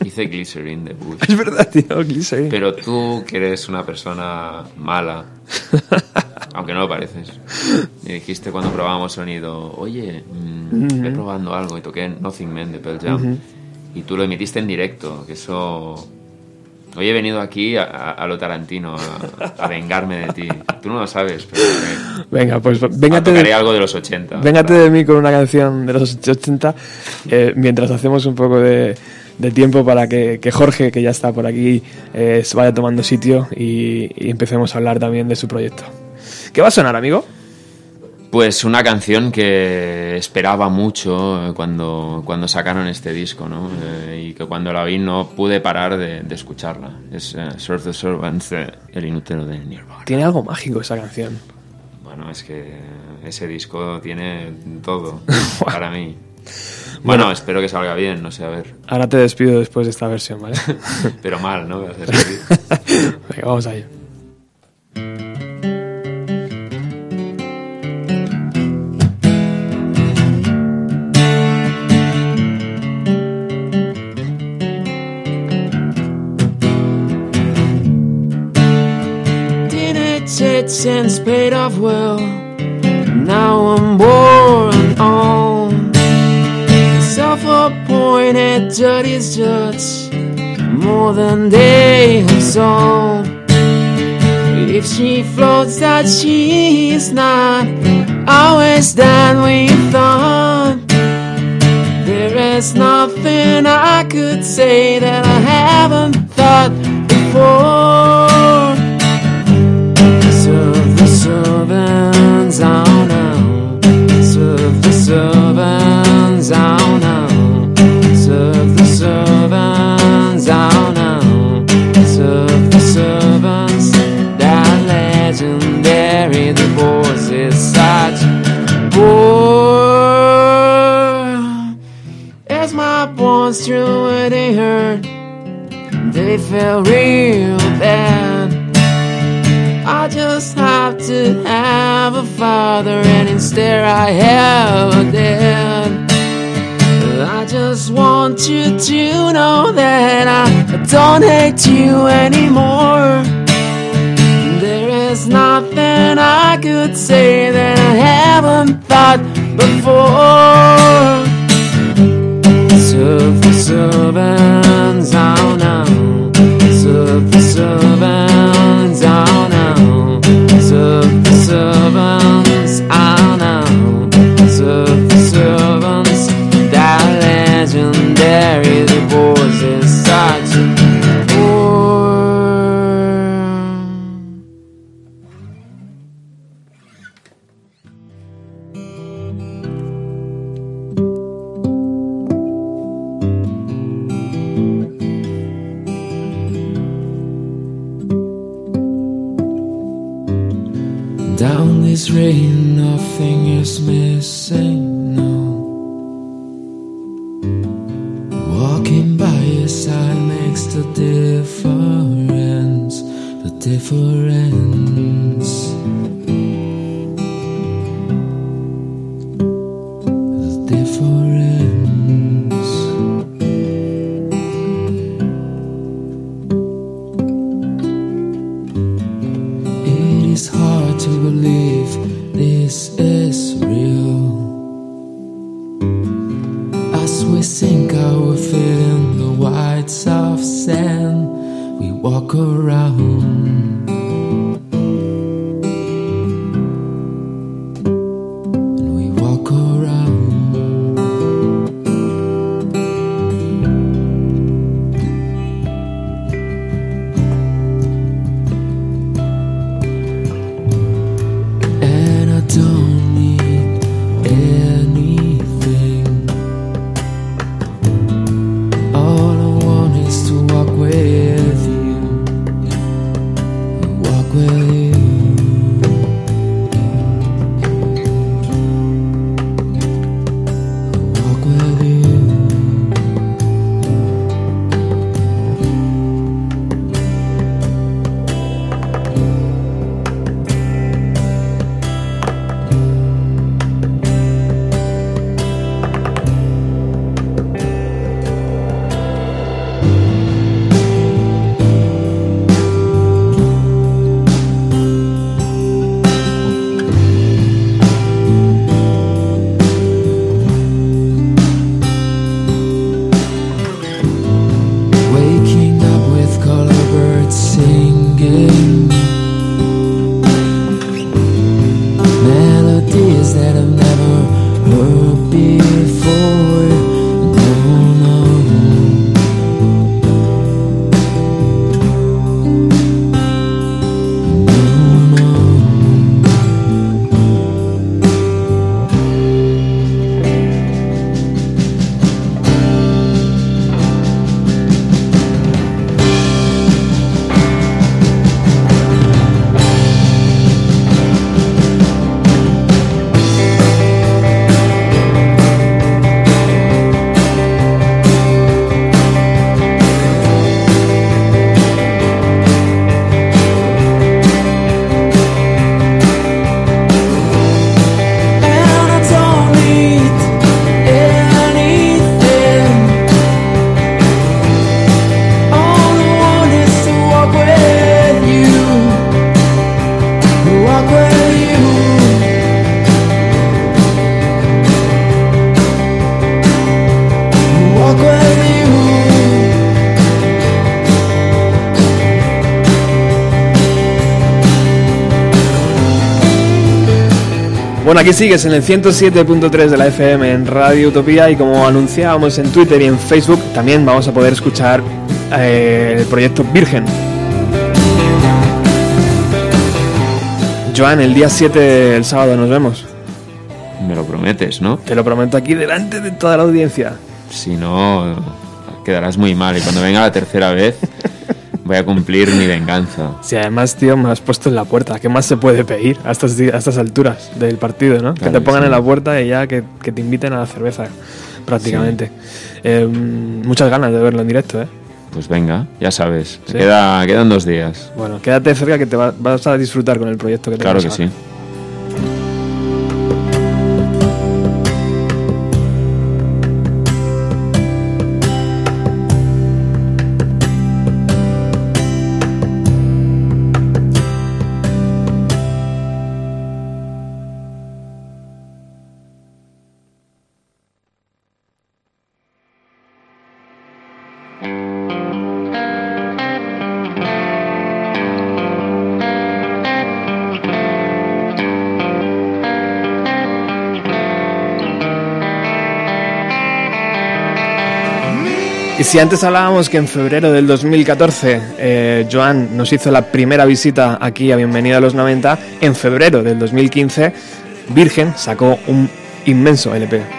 hice Glycerin de Bush. Es verdad, tío, Glycerin. Pero tú, que eres una persona mala, aunque no lo pareces, me dijiste cuando probábamos sonido, oye, mm, estoy probando algo y toqué Nothing Man de Pearl Jam. Y tú lo emitiste en directo, que eso... Hoy he venido aquí a, a- a lo Tarantino, a, a vengarme de ti. Tú no lo sabes, pero eh, Venga, pues véngate tocaré de, algo de los 80. véngate de mí con una canción de los 80 eh, mientras hacemos un poco de, de tiempo para que, que Jorge, que ya está por aquí, eh, se vaya tomando sitio y, y empecemos a hablar también de su proyecto. ¿Qué va a sonar, amigo? Pues una canción que esperaba mucho eh, cuando, cuando sacaron este disco, ¿no? Eh, y que cuando la vi no pude parar de, de escucharla. Es eh, Serve the Servants, El Inútero de Nirvana. Tiene algo mágico esa canción. Bueno, es que ese disco tiene todo para mí. Bueno, espero que salga bien, no sé, a ver. Ahora te despido después de esta versión, ¿vale? Pero mal, ¿no? Venga, vamos a ello. Since paid off well. Now I'm born on. Self-appointed dirty's judge, more than they have sown. If she floats, that she is not always that we thought. There is nothing I could say that I haven't thought before. Serve the servants, oh no. Serve the servants, oh bones through where they heard. they felt real bad. I just have to have a father, and instead I have a dad. I just want you to know that I don't hate you anymore. There is nothing I could say that I haven't thought before. Serve the Bueno, aquí sigues en el 107.3 de la FM en Radio Utopía y como anunciábamos en Twitter y en Facebook, también vamos a poder escuchar eh, el proyecto Virgen. Joan, el día 7, el sábado, nos vemos. Me lo prometes, ¿no? Te lo prometo aquí delante de toda la audiencia. Si no, quedarás muy mal. Y cuando venga la tercera vez, voy a cumplir mi venganza. Si además, tío, me has puesto en la puerta, ¿qué más se puede pedir a estas, a estas alturas del partido, no? que te pongan sí. en la puerta y ya que, que te inviten a la cerveza, prácticamente. Eh, muchas ganas de verlo en directo, ¿eh? Pues venga, ya sabes. Sí. Queda, quedan dos días. Bueno, quédate cerca que te va- vas a disfrutar con el proyecto que Claro que sí. Si antes hablábamos que en febrero del 2014 eh, Joan nos hizo la primera visita aquí a Bienvenido a los 90, en febrero del 2015 Virgen sacó un inmenso LP.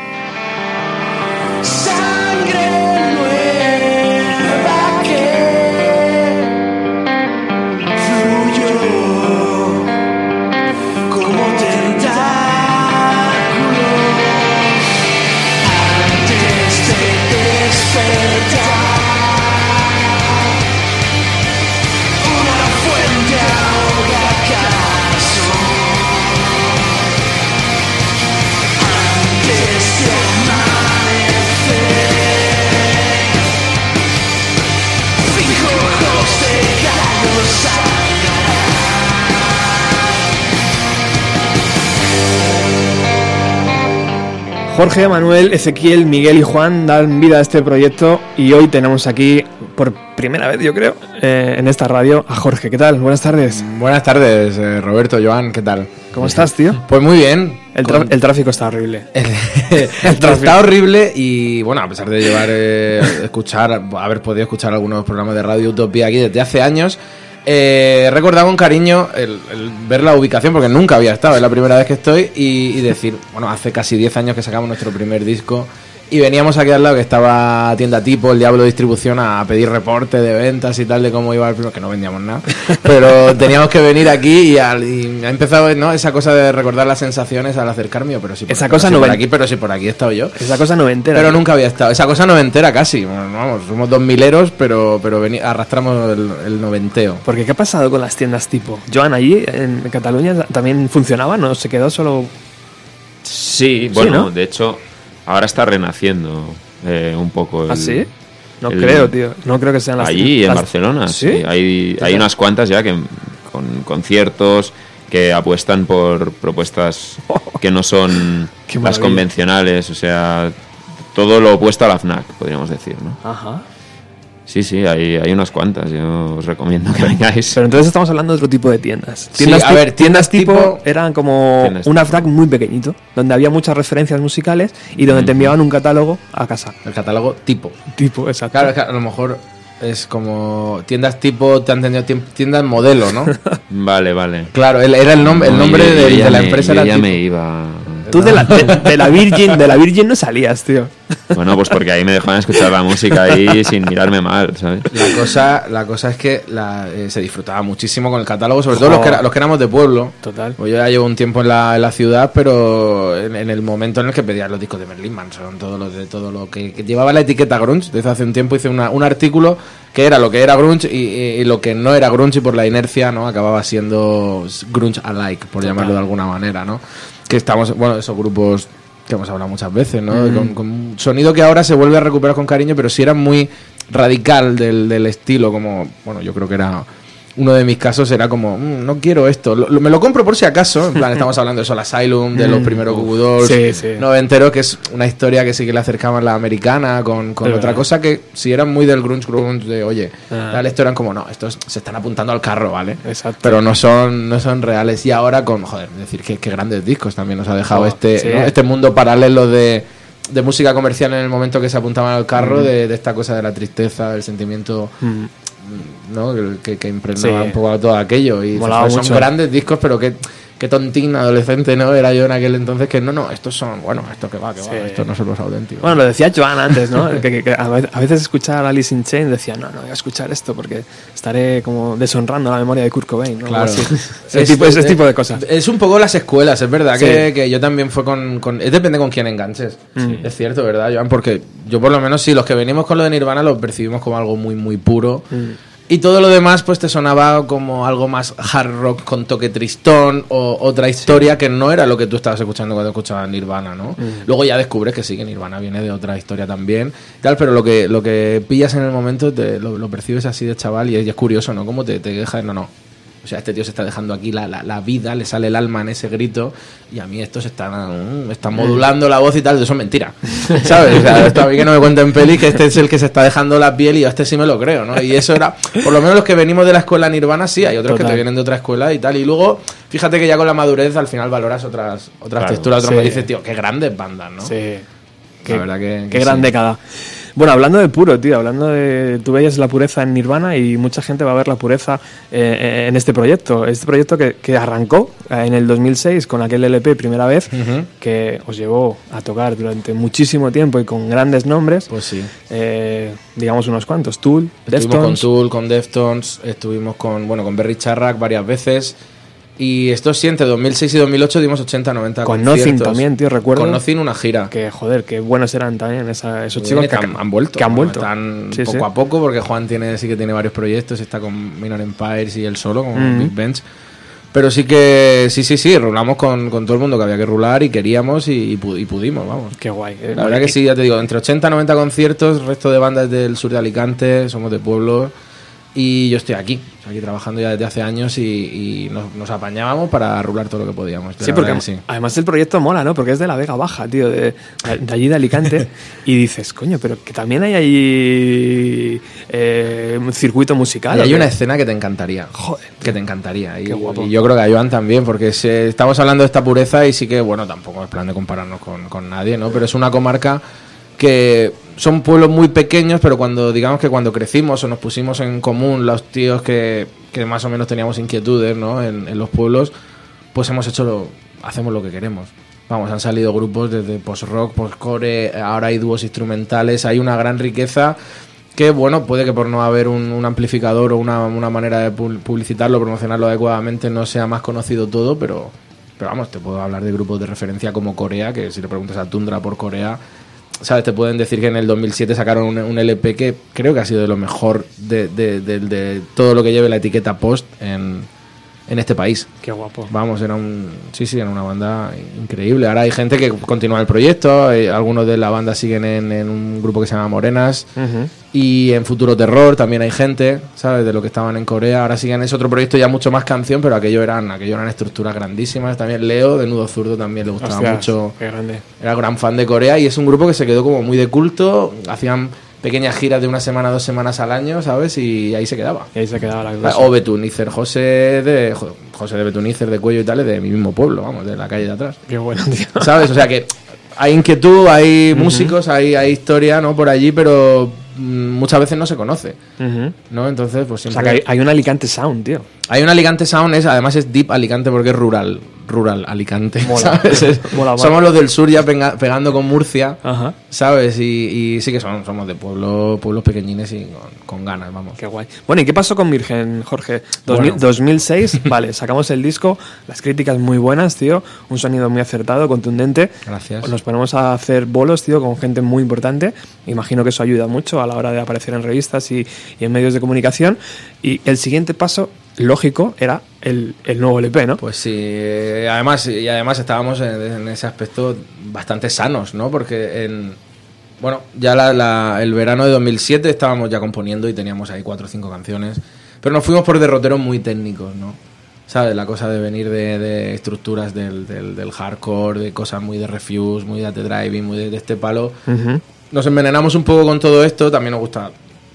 Jorge, Manuel, Ezequiel, Miguel y Juan dan vida a este proyecto y hoy tenemos aquí por primera vez, yo creo, eh, en esta radio a Jorge. ¿Qué tal? Buenas tardes. Buenas tardes, eh, Roberto, Joan, ¿qué tal? ¿Cómo estás, tío? Pues muy bien. El, Con- el tráfico está horrible. Está horrible y bueno, a pesar de llevar, eh, escuchar, haber podido escuchar algunos programas de Radio Utopía aquí desde hace años, eh, he recordado con cariño el, ver la ubicación, porque nunca había estado, es la primera vez que estoy, y, y decir, bueno, hace casi 10 años que sacamos nuestro primer disco. Y veníamos aquí al lado que estaba tienda tipo, el Diablo Distribución, a pedir reporte de ventas y tal de cómo iba el primero, que no vendíamos nada. Pero teníamos que venir aquí y, al- y ha empezado ¿no? esa cosa de recordar las sensaciones al acercarme. Pero sí, por- Esa pero cosa sí no por aquí, pero sí por aquí he estado yo. Esa cosa noventera. Pero nunca había estado. Esa cosa noventera casi. Bueno, vamos, somos dos mileros, pero, pero veni- arrastramos el, el noventeo. Porque ¿qué ha pasado con las tiendas tipo? Joan, allí en Cataluña también funcionaba, ¿no? Se quedó solo... Sí, bueno, ¿no? de hecho, ahora está renaciendo eh, un poco. el- ¿Ah, sí? No el- creo, tío. No creo que sean las Allí, en las- Barcelona, ¿Sí? sí. Hay, hay unas cuantas ya que con conciertos que apuestan por propuestas que no son las convencionales, o sea, todo lo opuesto a la FNAC, podríamos decir, ¿no? Ajá. Sí, sí, hay, hay unas cuantas, yo os recomiendo que vengáis. Pero entonces estamos hablando de otro tipo de tiendas. Sí, Tiendas a ver, tiendas tiendas tipo, tipo- eran como tipo. FNAC muy pequeñito, donde había muchas referencias musicales y donde te enviaban un catálogo a casa. El catálogo tipo. Tipo, exacto. Claro, es que a lo mejor es como tiendas tipo, te han tiem- tiendas modelo, ¿no? Vale, vale. claro, el- era el, nombre el No, nombre yo- de, la me- empresa. yo era ya tipo. me iba. Tú de la, de, de la Virgin, de la Virgin no salías, tío. Bueno, pues porque ahí me dejaban escuchar la música ahí sin mirarme mal, ¿sabes? La cosa, la cosa es que la, eh, se disfrutaba muchísimo con el catálogo, sobre todo los que, los que éramos de pueblo. Total. Pues yo ya llevo un tiempo en la, en la ciudad, pero en, en el momento en el que pedías los discos de Merlin Manson, todo lo de todo lo que, que llevaba la etiqueta grunge. Desde hace un tiempo hice una- un artículo que era lo que era grunge y, y- y lo que no era grunge y por la inercia, ¿no? Acababa siendo grunge alike, por llamarlo de alguna manera, ¿no? Que estamos, bueno, esos grupos que hemos hablado muchas veces, ¿no? Con, con un sonido que ahora se vuelve a recuperar con cariño, pero sí era muy radical del, del estilo, como, bueno, yo creo que era uno de mis casos era como, "Mm, no quiero esto, Lo- lo- me lo compro por si acaso, en plan, estamos hablando de Soul Asylum, de los Mm, primeros uf, Goo Goo Dolls, sí, sí. noventeros, que es una historia que sí que le acercaban la americana con, con otra verdad. cosa que si eran muy del grunge grunge de, oye, Ah. tal, esto eran como, no, estos se están apuntando al carro, ¿vale? Exacto. Pero no son, no son reales. Y ahora con, joder, decir que, que grandes discos también nos ha dejado Oh, este, sí. ¿no? este mundo paralelo de, de música comercial en el momento que se apuntaban al Mm. carro, de, de esta cosa de la tristeza, del sentimiento ¿no? que, que, que impregnaba Sí. un poco todo aquello. Y dices, Molaba "Joder, son mucho". grandes discos, pero qué, qué tontín adolescente, ¿no? Era yo en aquel entonces que no, no, estos son, bueno, esto que va, que Sí. va, estos no son los auténticos. Bueno, lo decía Joan antes, ¿no? que, que- que a ve- a veces escuchar a Alice in Chains decía, no, no voy a escuchar esto porque estaré como deshonrando la memoria de Kurt Cobain, ¿no? Claro. así. Ese, tipo, ese tipo de cosas. Es un poco las escuelas, es verdad Sí. que, que yo también fue con, con- Es depende con quién enganches. Es cierto, ¿verdad, Joan? Porque yo por lo menos sí, los que venimos con lo de Nirvana lo percibimos como algo muy, muy puro. Mm. Y todo lo demás pues te sonaba como algo más hard rock con toque tristón o otra historia que no era lo que tú estabas escuchando cuando escuchabas Nirvana, ¿no? Mm. Luego ya descubres que sí, que Nirvana viene de otra historia también, tal, pero lo que, lo que pillas en el momento te, lo, lo percibes así de chaval y es, y es curioso, ¿no? Cómo te, te deja, no, no. O sea, este tío se está dejando aquí la, la, la vida, le sale el alma en ese grito y a mí estos están, mm, están modulando la voz y tal, eso es mentira. ¿Sabes? O sea, a mí que no me cuenten peli que este es el que se está dejando la piel y yo a este sí me lo creo, ¿no? Y eso era, por lo menos los que venimos de la escuela Nirvana sí, hay otros que te vienen de otra escuela y tal. Y luego, fíjate que ya con la madurez al final valoras otras, otras Claro, texturas, otros sí. me dices, tío, qué grandes bandas, ¿no? Sí. La verdad que- qué gran sí. década. Bueno, hablando de puro, tío, hablando de. Tú veías la pureza en Nirvana y mucha gente va a ver la pureza eh, en este proyecto. Este proyecto que, que arrancó eh, en el 2006 con aquel LP primera vez, Ujú. que os llevó a tocar durante muchísimo tiempo y con grandes nombres. Pues sí. Eh, digamos unos cuantos: Tool, Estuvimos con Deftones. Tool, con Deftones, estuvimos con, bueno, con Berry Charrack varias veces. Y esto sí, entre 2006 y 2008 dimos 80, 90 Con. Nothing también, tío, recuerdo. Con Nothing una gira. Que joder, qué buenos eran también esa- esos chicos bien, que han, han vuelto. Que han vuelto. Están Sí, poco sí. a poco porque Juan tiene sí que tiene varios proyectos, está con Minor Empires y él solo, con Mm. Big Bench. Pero sí que, sí, sí, sí, rulamos con, con todo el mundo que había que rular y queríamos y, y pu- y pudimos, vamos. Qué guay. Eh, La verdad que sí, ya te digo, entre 80 y 90 conciertos, resto de bandas del sur de Alicante, somos de pueblo. Y yo estoy aquí, aquí trabajando ya desde hace años y, y nos, nos apañábamos para rular todo lo que podíamos. Sí, porque sí. además el proyecto mola, ¿no? Porque es de la Vega Baja, tío, de, de allí de Alicante. y dices, coño, pero que también hay ahí eh, un circuito musical. Y ¿o hay una escena que te encantaría. Joder. Que te encantaría. Y, Qué guapo. y yo creo que a Joan también, porque se- estamos hablando de esta pureza y sí que, bueno, tampoco es plan de compararnos con, con nadie, ¿no? Pero es una comarca que son pueblos muy pequeños, pero cuando, digamos que cuando crecimos o nos pusimos en común los tíos que, que más o menos teníamos inquietudes, ¿no? En, en los pueblos, pues hemos hecho lo, hacemos lo que queremos. Vamos, han salido grupos desde post-rock, post-core, ahora hay dúos instrumentales, hay una gran riqueza que, bueno, puede que por no haber un, un amplificador o una, una manera de pu- publicitarlo, promocionarlo adecuadamente, no sea más conocido todo, pero, pero vamos, te puedo hablar de grupos de referencia como Corea, que si le preguntas a Tundra por Corea, ¿sabes? Te pueden decir que en el 2007 sacaron un, un LP que creo que ha sido de lo mejor de, de- de- de todo lo que lleve la etiqueta post en, en este país. Qué guapo. Vamos, era un. Sí, sí, era una banda increíble. Ahora hay gente que continúa el proyecto. eh, algunos de la banda siguen en, en un grupo que se llama Morenas. Y en Futuro Terror también hay gente, ¿sabes? De lo que estaban en Corea. Ahora siguen es otro proyecto ya mucho más canción, pero aquello eran, aquello eran estructuras grandísimas. También Leo, de Nudo Zurdo, también le gustaba Hostias, mucho. Qué grande. Era gran fan de Corea y es un grupo que se quedó como muy de culto. Hacían pequeñas giras de una semana, dos semanas al año, ¿sabes? Y ahí se quedaba. Y ahí se quedaba la Ah, cosa. O Betunícer, José de Jo- José de Betunícer de Cuello y tal, de mi mismo pueblo, vamos, de la calle de atrás. Qué bueno, tío. ¿Sabes? O sea que hay inquietud, hay músicos, hay, hay historia, ¿no? Por allí, pero mm, muchas veces no se conoce. ¿no? Entonces, pues O siempre... sea, que hay, hay un Alicante Sound, tío. Hay un Alicante Sound, es, además es Deep Alicante porque es rural, rural Alicante, Mola. Mola, mola. somos los del sur ya penga- pegando con Murcia, Ajá. ¿sabes? Y, y sí que son, somos de pueblo, pueblos pequeñines y con, con ganas, vamos. Qué guay. Bueno, ¿y qué pasó con Virgen, Jorge? 2000 Bueno. 2006, vale, sacamos el disco, las críticas muy buenas, tío, un sonido muy acertado, contundente. Gracias. Nos ponemos a hacer bolos, tío, con gente muy importante. Imagino que eso ayuda mucho a la hora de aparecer en revistas y, y en medios de comunicación. Y el siguiente paso, lógico, era el, el nuevo LP, ¿no? Pues sí, eh, además, y además estábamos en, en ese aspecto bastante sanos, ¿no? Porque en, bueno, ya la- la- el verano de 2007 estábamos ya componiendo y teníamos ahí cuatro o cinco canciones, pero nos fuimos por derroteros muy técnicos, ¿no? ¿Sabes? La cosa de venir de, de estructuras del, del- del hardcore, de cosas muy de refuse, muy de at driving, muy de, de este palo. Nos envenenamos un poco con todo esto, también nos gusta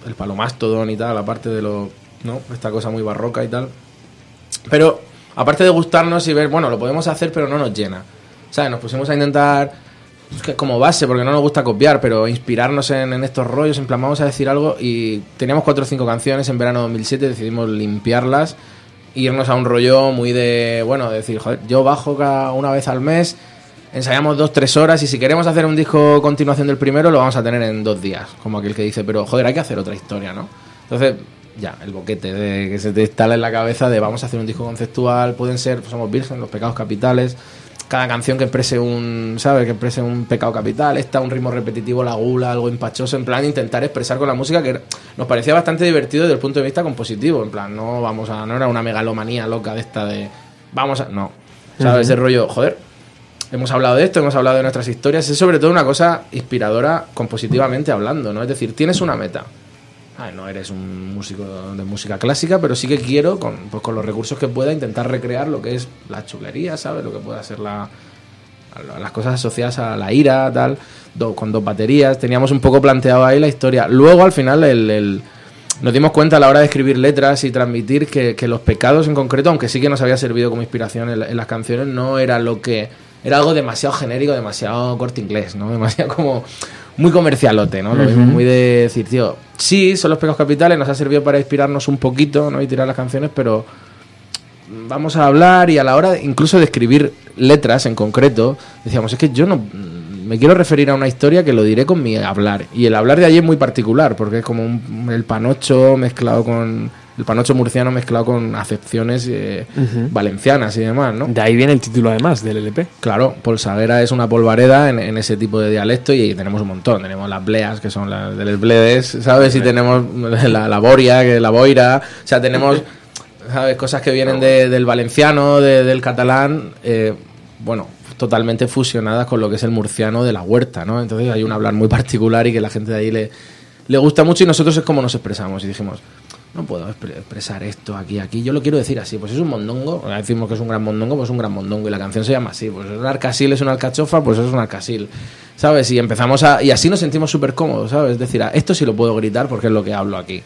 el palo mastodon y tal, aparte de lo, ¿no? Esta cosa muy barroca y tal. Pero aparte de gustarnos y ver, bueno, lo podemos hacer, pero no nos llena. ¿Sabes? Nos pusimos a intentar, es que como base, porque no nos gusta copiar, pero inspirarnos en, en estos rollos, en plan, vamos a decir algo. Y teníamos cuatro o cinco canciones en verano 2007, decidimos limpiarlas irnos a un rollo muy de, bueno, de decir, joder, yo bajo cada una vez al mes, ensayamos dos, tres horas y si queremos hacer un disco continuación del primero, lo vamos a tener en dos días. Como aquel que dice, pero joder, hay que hacer otra historia, ¿no? Entonces, ya, el boquete de que se te instala en la cabeza de vamos a hacer un disco conceptual, pueden ser, somos virgen, los pecados capitales, cada canción que exprese un, ¿sabes? Que exprese un pecado capital, esta un ritmo repetitivo, la gula, algo empachoso, en plan intentar expresar con la música que nos parecía bastante divertido desde el punto de vista compositivo, en plan, no vamos a, no era una megalomanía loca de esta de, vamos a, no, ¿sabes? Ese rollo, joder, hemos hablado de esto, hemos hablado de nuestras historias, es sobre todo una cosa inspiradora compositivamente hablando, ¿no? Es decir, tienes una meta. Ah, no eres un músico de música clásica, pero sí que quiero, con, pues con los recursos que pueda, intentar recrear lo que es la chulería, ¿sabes? Lo que pueda ser la, las cosas asociadas a la ira, tal, con dos baterías. Teníamos un poco planteado ahí la historia. Luego, al final, el, el- nos dimos cuenta a la hora de escribir letras y transmitir que, los pecados en concreto, aunque sí que nos había servido como inspiración en, en las canciones, no era lo que. Era algo demasiado genérico, demasiado corte inglés, ¿no? Demasiado como. Muy comercialote, ¿no? Lo vimos muy de decir, tío, sí, son los pecados capitales, nos ha servido para inspirarnos un poquito, ¿no? Y tirar las canciones, pero vamos a hablar y a la hora de- incluso de escribir letras en concreto, decíamos, es que yo no me quiero referir a una historia que lo diré con mi hablar. Y el hablar de allí es muy particular, porque es como un- el panocho mezclado con... El panocho murciano mezclado con acepciones eh, valencianas y demás, ¿no? De ahí viene el título además del LP. Claro, polsaguera es una polvareda en, en ese tipo de dialecto y tenemos un montón. Tenemos las bleas, que son las de los bledes, ¿sabes? Y tenemos la, la boria, que es la boira. O sea, tenemos, ¿sabes? Cosas que vienen de- del valenciano, de- del catalán, eh, bueno, totalmente fusionadas con lo que es el murciano de la huerta, ¿no? Entonces hay un hablar muy particular y que la gente de ahí le, le gusta mucho y nosotros es como nos expresamos. Y dijimos, no puedo expre- expresar esto aquí, aquí, yo lo quiero decir así, pues es un mondongo, decimos que es un gran mondongo, pues es un gran mondongo, y la canción se llama así, pues es un arcasil, es una alcachofa, pues es un arcasil, ¿sabes? Y empezamos a, y así nos sentimos súper cómodos, ¿sabes? Es decir, a esto sí lo puedo gritar porque es lo que hablo aquí,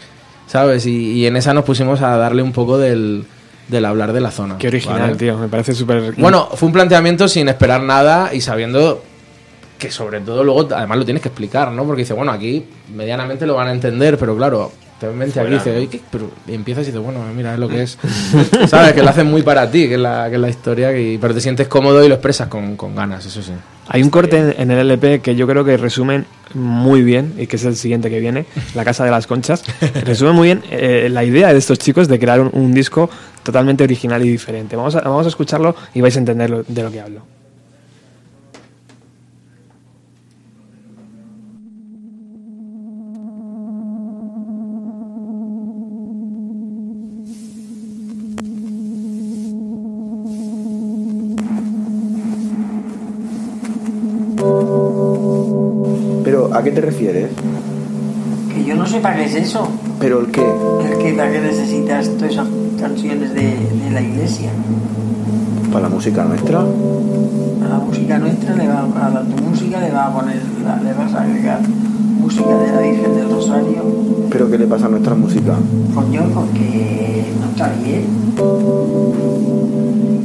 ¿sabes? Y, y en esa nos pusimos a darle un poco del, del hablar de la zona. Qué original, ¿vale? tío. Me parece súper. Bueno, fue un planteamiento sin esperar nada y sabiendo que sobre todo luego además lo tienes que explicar, ¿no? Porque dice, bueno, aquí medianamente lo van a entender, pero claro, te "Oye, ¿qué?". pero y empiezas y dices, bueno, mira, es lo que es. ¿Sabes? Que lo hacen muy para ti, que es la, que es la historia, y, pero te sientes cómodo y lo expresas con, con ganas, eso sí. Hay un corte en, en el LP que yo creo que resumen muy bien, y que es el siguiente que viene, La Casa de las Conchas. Resume muy bien eh, la idea de estos chicos de crear un, un disco totalmente original y diferente. Vamos a, vamos a escucharlo y vais a entender lo- de lo que hablo. Pero, ¿a qué te refieres? Que yo no sé para qué es eso. ¿Pero el qué? El que para qué necesitas todas esas canciones de, de la iglesia. ¿Para la música nuestra? A la música nuestra, le va, a la, tu música le vas a poner, le vas a agregar música de la Virgen del Rosario. ¿Pero qué le pasa a nuestra música? Coño, porque no está bien.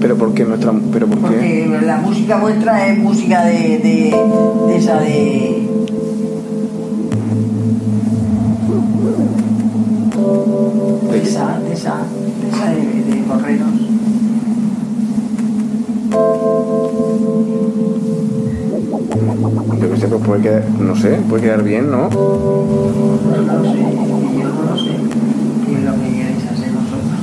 ¿Pero por qué nuestra... ¿Pero por qué? Porque la música vuestra es música de, de, de esa. De sé, puede quedar bien, ¿no? No sé, yo no sé. ¿Qué es lo que queréis hacer vosotros?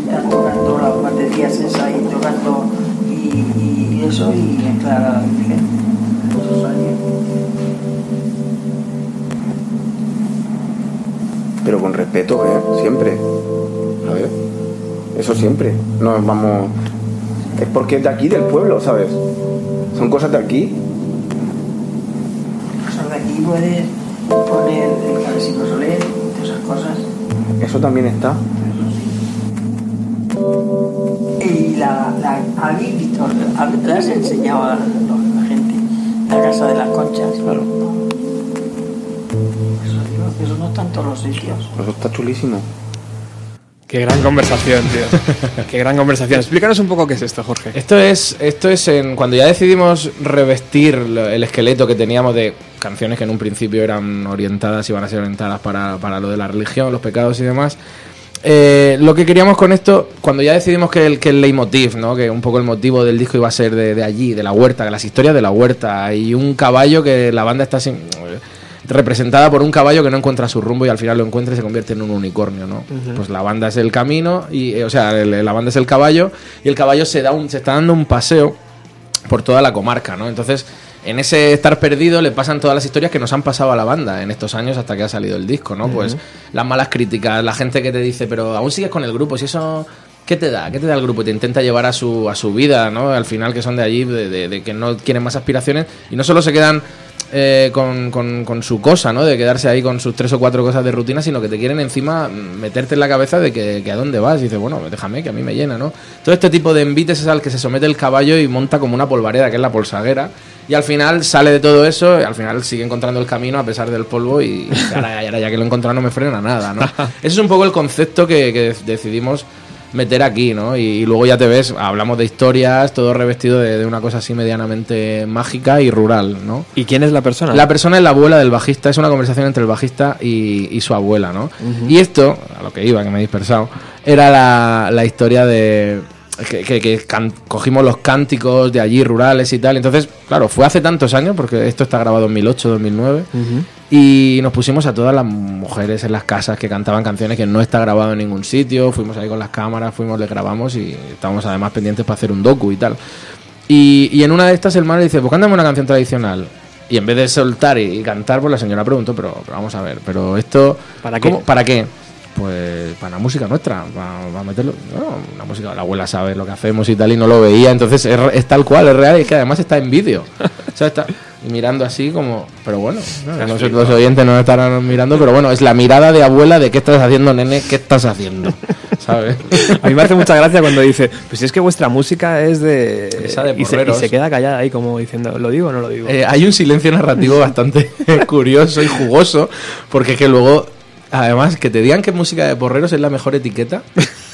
Estar tocando las baterías esas y tocando y, eso y mezclar a la sale. Pero con respeto, ¿eh? Siempre. A ver. Eso siempre. No vamos... Es porque es de aquí, del pueblo, ¿sabes? Son cosas de aquí. Puedes poner el cabecito soler y todas esas cosas. Eso también está. Y la, la, habéis visto, hab- le has enseñado a la, la gente la casa de las conchas. Claro. Eso digo, que eso no está en todos los sitios. Eso está chulísimo. Qué gran conversación, tío. Qué gran conversación. Explícanos un poco qué es esto, Jorge. Esto es, esto es en, cuando ya decidimos revestir el esqueleto que teníamos de canciones que en un principio eran orientadas, iban a ser orientadas para, para lo de la religión, los pecados y demás. Eh, lo que queríamos con esto, cuando ya decidimos que el, que el leitmotiv, ¿no? que un poco el motivo del disco iba a ser de, de allí, de la huerta, que las historias de la huerta, y un caballo que la banda está sin- representada por un caballo que no encuentra su rumbo y al final lo encuentra y se convierte en un unicornio, ¿no? Pues la banda es el camino y eh, o sea, el- la banda es el caballo y el caballo se da un se está dando un paseo por toda la comarca, ¿no? Entonces, en ese estar perdido le pasan todas las historias que nos han pasado a la banda en estos años hasta que ha salido el disco, ¿no? Pues las malas críticas, la gente que te dice, pero aún sigues con el grupo, si eso ¿Qué te da? ¿Qué te da el grupo? Te intenta llevar a su, a su vida, ¿no? Al final que son de allí, de, de- de que no quieren más aspiraciones y no solo se quedan eh, con, con- con su cosa, ¿no? De quedarse ahí con sus tres o cuatro cosas de rutina, sino que te quieren encima meterte en la cabeza de que, que a dónde vas. Y dices, bueno, déjame, que a mí me llena, ¿no? Todo este tipo de envites es al que se somete el caballo y monta como una polvareda, que es la polsaguera. Y al final sale de todo eso, y al final sigue encontrando el camino a pesar del polvo y ahora, ahora ya que lo he encontrado no me frena nada, ¿no? Ese es un poco el concepto que, que decidimos meter aquí, ¿no? Y, y luego ya te ves, hablamos de historias, todo revestido de, de una cosa así medianamente mágica y rural, ¿no? ¿Y quién es la persona? La persona es la abuela del bajista, es una conversación entre el bajista y, y su abuela, ¿no? Y esto, a lo que iba, que me he dispersado, era la, la historia de... Que, que- que cogimos los cánticos de allí rurales y tal. Entonces, claro, fue hace tantos años, porque esto está grabado en 2008, 2009. Y nos pusimos a todas las mujeres en las casas que cantaban canciones que no está grabado en ningún sitio. Fuimos ahí con las cámaras, fuimos, le grabamos y estábamos además pendientes para hacer un docu y tal. Y, y en una de estas el man le dice, pues cántame una canción tradicional. Y en vez de soltar y, y cantar, pues la señora preguntó, pero, pero vamos a ver, pero esto... ¿Para qué? ¿cómo- ¿Para qué? Pues para la música nuestra, para, para meterlo... No, la música, la abuela sabe lo que hacemos y tal y no lo veía, entonces es, es tal cual, es real y es que además está en vídeo. O sea, está, mirando así como, pero bueno, no, no sé, los oyentes no estarán mirando, pero bueno, es la mirada de abuela de qué estás haciendo, nene, qué estás haciendo, ¿sabes? A mí me hace mucha gracia cuando dice, pues si es que vuestra música es de... Esa de y, se, y se queda callada ahí como diciendo, ¿lo digo o no lo digo? Eh, hay un silencio narrativo bastante curioso y jugoso, porque es que luego, además, que te digan que música de porreros es la mejor etiqueta,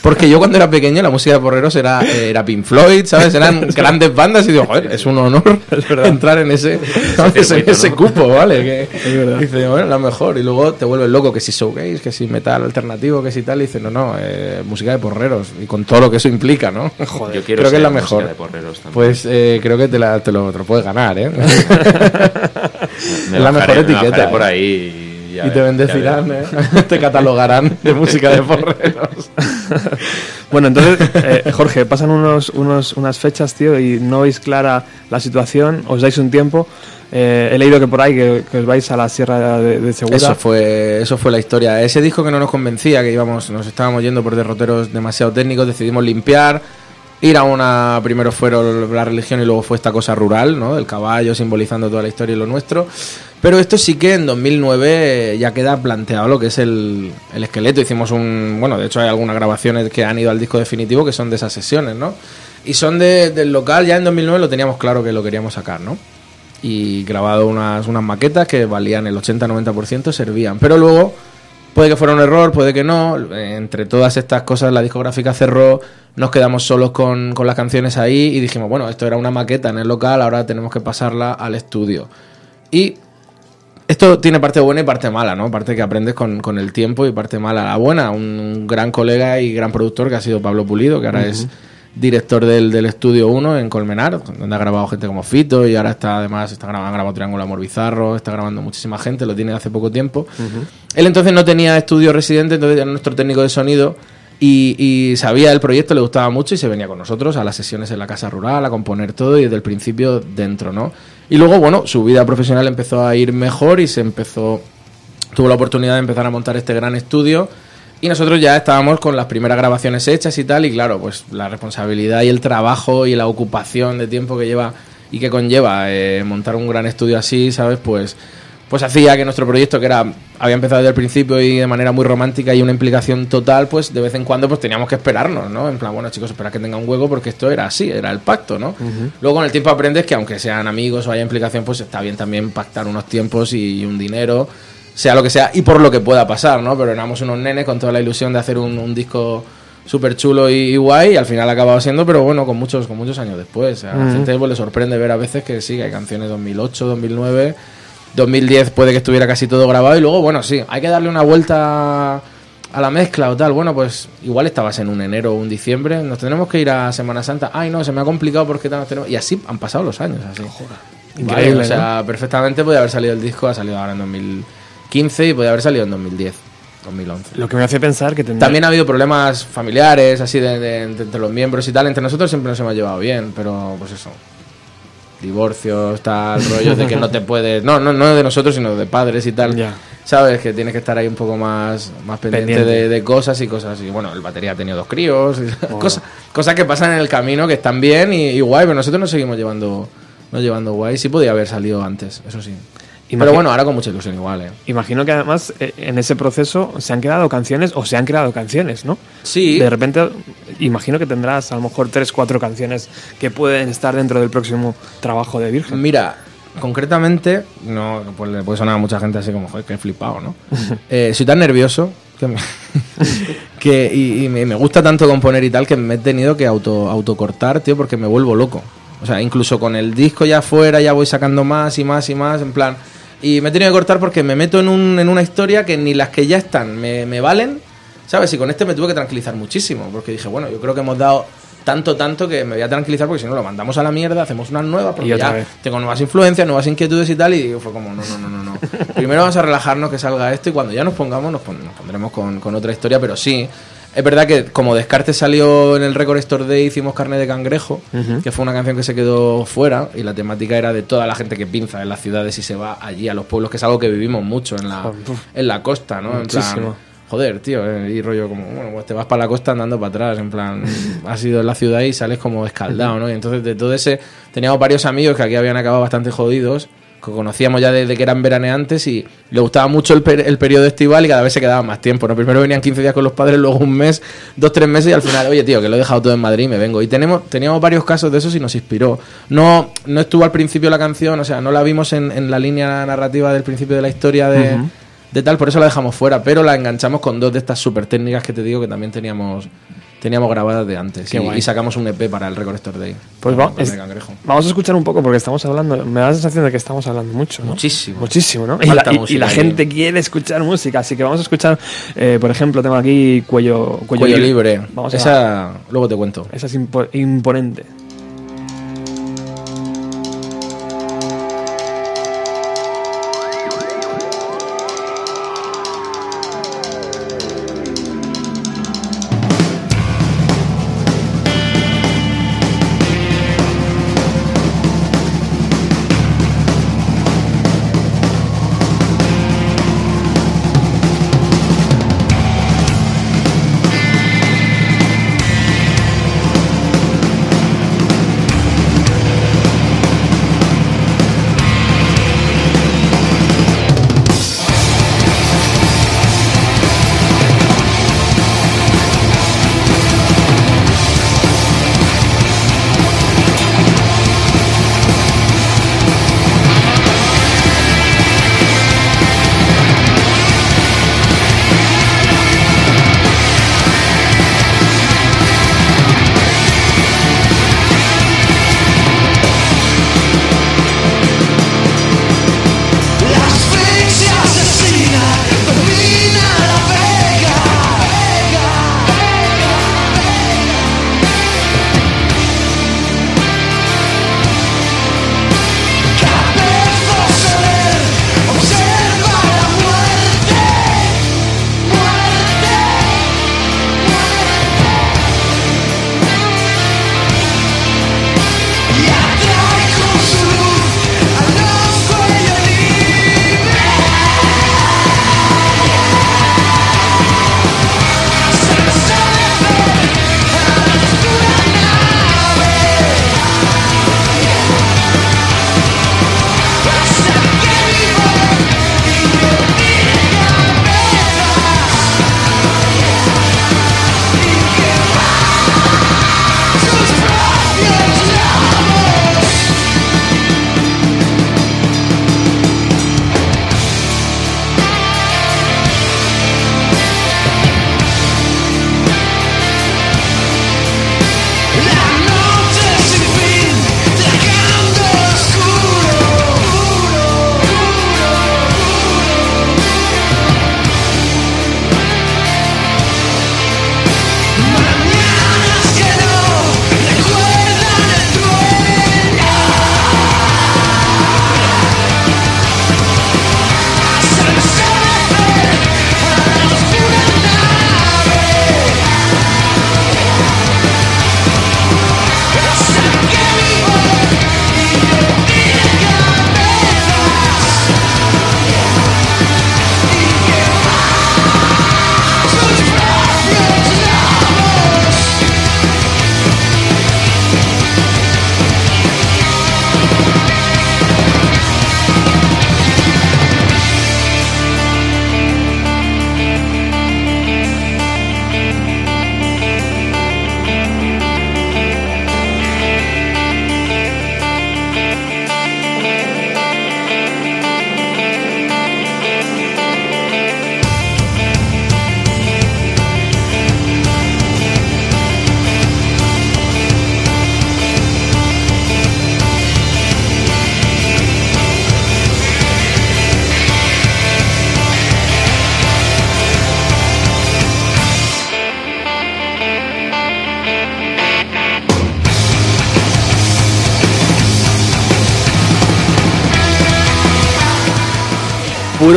porque yo cuando era pequeño la música de porreros era, eh, era Pink Floyd, ¿sabes? Eran grandes bandas y digo, joder, es un honor entrar en ese, ¿sabes? en ese cupo, ¿vale? Que, Dice, bueno, la mejor, y luego te vuelves loco, que si showcase, que si metal alternativo, que si tal, y dice, no, no, eh, música de porreros, y con todo lo que eso implica, ¿no? Yo quiero creo que es la música mejor. de porreros también. Pues eh, creo que te, la, te, lo, te lo puedes ganar, ¿eh? me es la bajaré- mejor me etiqueta, por ¿eh? ahí y, ya y te bendecirán. ¿eh? te catalogarán de música de porreros. Bueno, entonces, eh, Jorge, pasan unos, unos, unas fechas, tío, y no veis clara la situación, os dais un tiempo. Eh, he leído que por ahí que, que os vais a la Sierra de, de Segura. Eso fue, eso fue la historia. Ese disco que no nos convencía, que íbamos, nos estábamos yendo por derroteros demasiado técnicos, decidimos limpiar. Ir a una, primero fueron la religión y luego fue esta cosa rural, ¿no? Del caballo simbolizando toda la historia y lo nuestro. Pero esto sí que en 2009 ya queda planteado lo que es el, el esqueleto. Hicimos un, bueno, de hecho hay algunas grabaciones que han ido al disco definitivo que son de esas sesiones, ¿no? Y son de- del local, ya en 2009 lo teníamos claro que lo queríamos sacar, ¿no? y grabado unas, unas maquetas que valían el 80-90%, servían. Pero luego, puede que fuera un error, puede que no. Entre todas estas cosas, la discográfica cerró, nos quedamos solos con, con las canciones ahí y dijimos, bueno, esto era una maqueta en el local, ahora tenemos que pasarla al estudio. Y esto tiene parte buena y parte mala, ¿no? Parte que aprendes con, con el tiempo y parte mala. La buena, un gran colega y gran productor que ha sido Pablo Pulido, que ahora es director del, del Estudio 1 en Colmenar, donde ha grabado gente como Fito y ahora está además está grabando, ha grabado Triángulo Amor Bizarro, está grabando muchísima gente, lo tiene hace poco tiempo. Él entonces no tenía estudio residente, entonces era nuestro técnico de sonido y, y sabía el proyecto, le gustaba mucho y se venía con nosotros a las sesiones en la casa rural, a componer todo y desde el principio dentro, ¿no? Y luego, bueno, su vida profesional empezó a ir mejor y se empezó, tuvo la oportunidad de empezar a montar este gran estudio y nosotros ya estábamos con las primeras grabaciones hechas y tal y claro, pues la responsabilidad y el trabajo y la ocupación de tiempo que lleva y que conlleva eh, montar un gran estudio así, ¿sabes? Pues pues hacía que nuestro proyecto que era había empezado desde el principio y de manera muy romántica y una implicación total, pues de vez en cuando pues teníamos que esperarnos, ¿no? En plan, bueno, chicos, espera que tenga un hueco porque esto era así, era el pacto, ¿no? Luego con el tiempo aprendes que aunque sean amigos o haya implicación, pues está bien también pactar unos tiempos y un dinero, sea lo que sea, y por lo que pueda pasar, ¿no? Pero éramos unos nenes con toda la ilusión de hacer un, un disco súper chulo y, y guay, y al final ha acabado siendo, pero bueno, con muchos, con muchos años después. A la gente pues, le sorprende ver a veces que sí, que hay canciones 2008, 2009, 2010 puede que estuviera casi todo grabado, y luego, bueno, sí, hay que darle una vuelta a la mezcla o tal. Bueno, pues igual estabas en un enero o un diciembre, nos tenemos que ir a Semana Santa. Ay, no, se me ha complicado porque tal, nos tenemos... Y así han pasado los años, así. Increíble, Vale, o sea, perfectamente podía haber salido el disco, ha salido ahora en 2015 y podía haber salido en 2010, 2011. Lo que me hace pensar que tendría... También ha habido problemas familiares, así de, de- de- entre los miembros y tal. Entre nosotros siempre nos hemos llevado bien, pero pues eso. Divorcios, tal, rollos de que no te puedes. No, no, no de nosotros, sino de padres y tal. Ya. Sabes que tienes que estar ahí un poco más, más pendiente, Pendiente. De, cosas y cosas. Y bueno, el batería ha tenido dos críos. y cosas, cosas que pasan en el camino que están bien y, y guay, pero nosotros nos seguimos llevando, nos llevando guay. Sí podía haber salido antes, eso sí. Pero bueno, ahora con mucha ilusión igual, ¿eh? Imagino que además eh, en ese proceso se han quedado canciones o se han creado canciones, ¿no? Sí. De repente, imagino que tendrás a lo mejor tres, cuatro canciones que pueden estar dentro del próximo trabajo de Virgen. Mira, concretamente, no, pues le puede sonar a mucha gente así como, joder, que he flipado, ¿no? Eh, soy tan nervioso que, me- que- y, me gusta tanto componer y tal que me he tenido que auto, autocortar, tío, porque me vuelvo loco. O sea, incluso con el disco ya afuera ya voy sacando más y más y más, en plan... Y me he tenido que cortar porque me meto en, un, en una historia que ni las que ya están me, me valen, ¿sabes? Y con este me tuve que tranquilizar muchísimo, porque dije, bueno, yo creo que hemos dado tanto, tanto que me voy a tranquilizar porque si no lo mandamos a la mierda, hacemos unas nuevas, porque ya vez. tengo nuevas influencias, nuevas inquietudes y tal, y fue como, no, no, no, no, no. Primero vamos a relajarnos que salga esto y cuando ya nos pongamos nos, pon- nos pondremos con, con otra historia, pero sí. Es verdad que como Descartes salió en el Record Store Day, hicimos Carne de Cangrejo, que fue una canción que se quedó fuera y la temática era de toda la gente que pinza en las ciudades y se va allí a los pueblos, que es algo que vivimos mucho en la, en la costa, ¿no? En plan, Muchísimo. joder, tío, eh, y rollo como, bueno, pues te vas para la costa andando para atrás, en plan, has ido en la ciudad y sales como escaldado, ¿no? Y entonces de todo ese, teníamos varios amigos que aquí habían acabado bastante jodidos, que conocíamos ya desde que eran veraneantes y le gustaba mucho el, per- el periodo estival y cada vez se quedaba más tiempo. ¿no? Primero venían 15 días con los padres, luego un mes, dos, tres meses y al final, oye tío, que lo he dejado todo en Madrid y me vengo. Y tenemos, teníamos varios casos de esos y nos inspiró. No, no estuvo al principio la canción, o sea, no la vimos en, en la línea narrativa del principio de la historia de, de tal, por eso la dejamos fuera, pero la enganchamos con dos de estas super técnicas que te digo que también teníamos teníamos grabadas de antes y, sacamos un EP para el Recolector Day. Pues va- es- vamos a escuchar un poco porque estamos hablando. Me da la sensación de que estamos hablando mucho. ¿no? Muchísimo. Muchísimo, ¿no? Y la, y- y música la aquí. gente quiere escuchar música, así que vamos a escuchar, eh, por ejemplo, tengo aquí cuello, cuello, Cuello libre. Vamos a Esa luego te cuento. Esa es impo- imponente.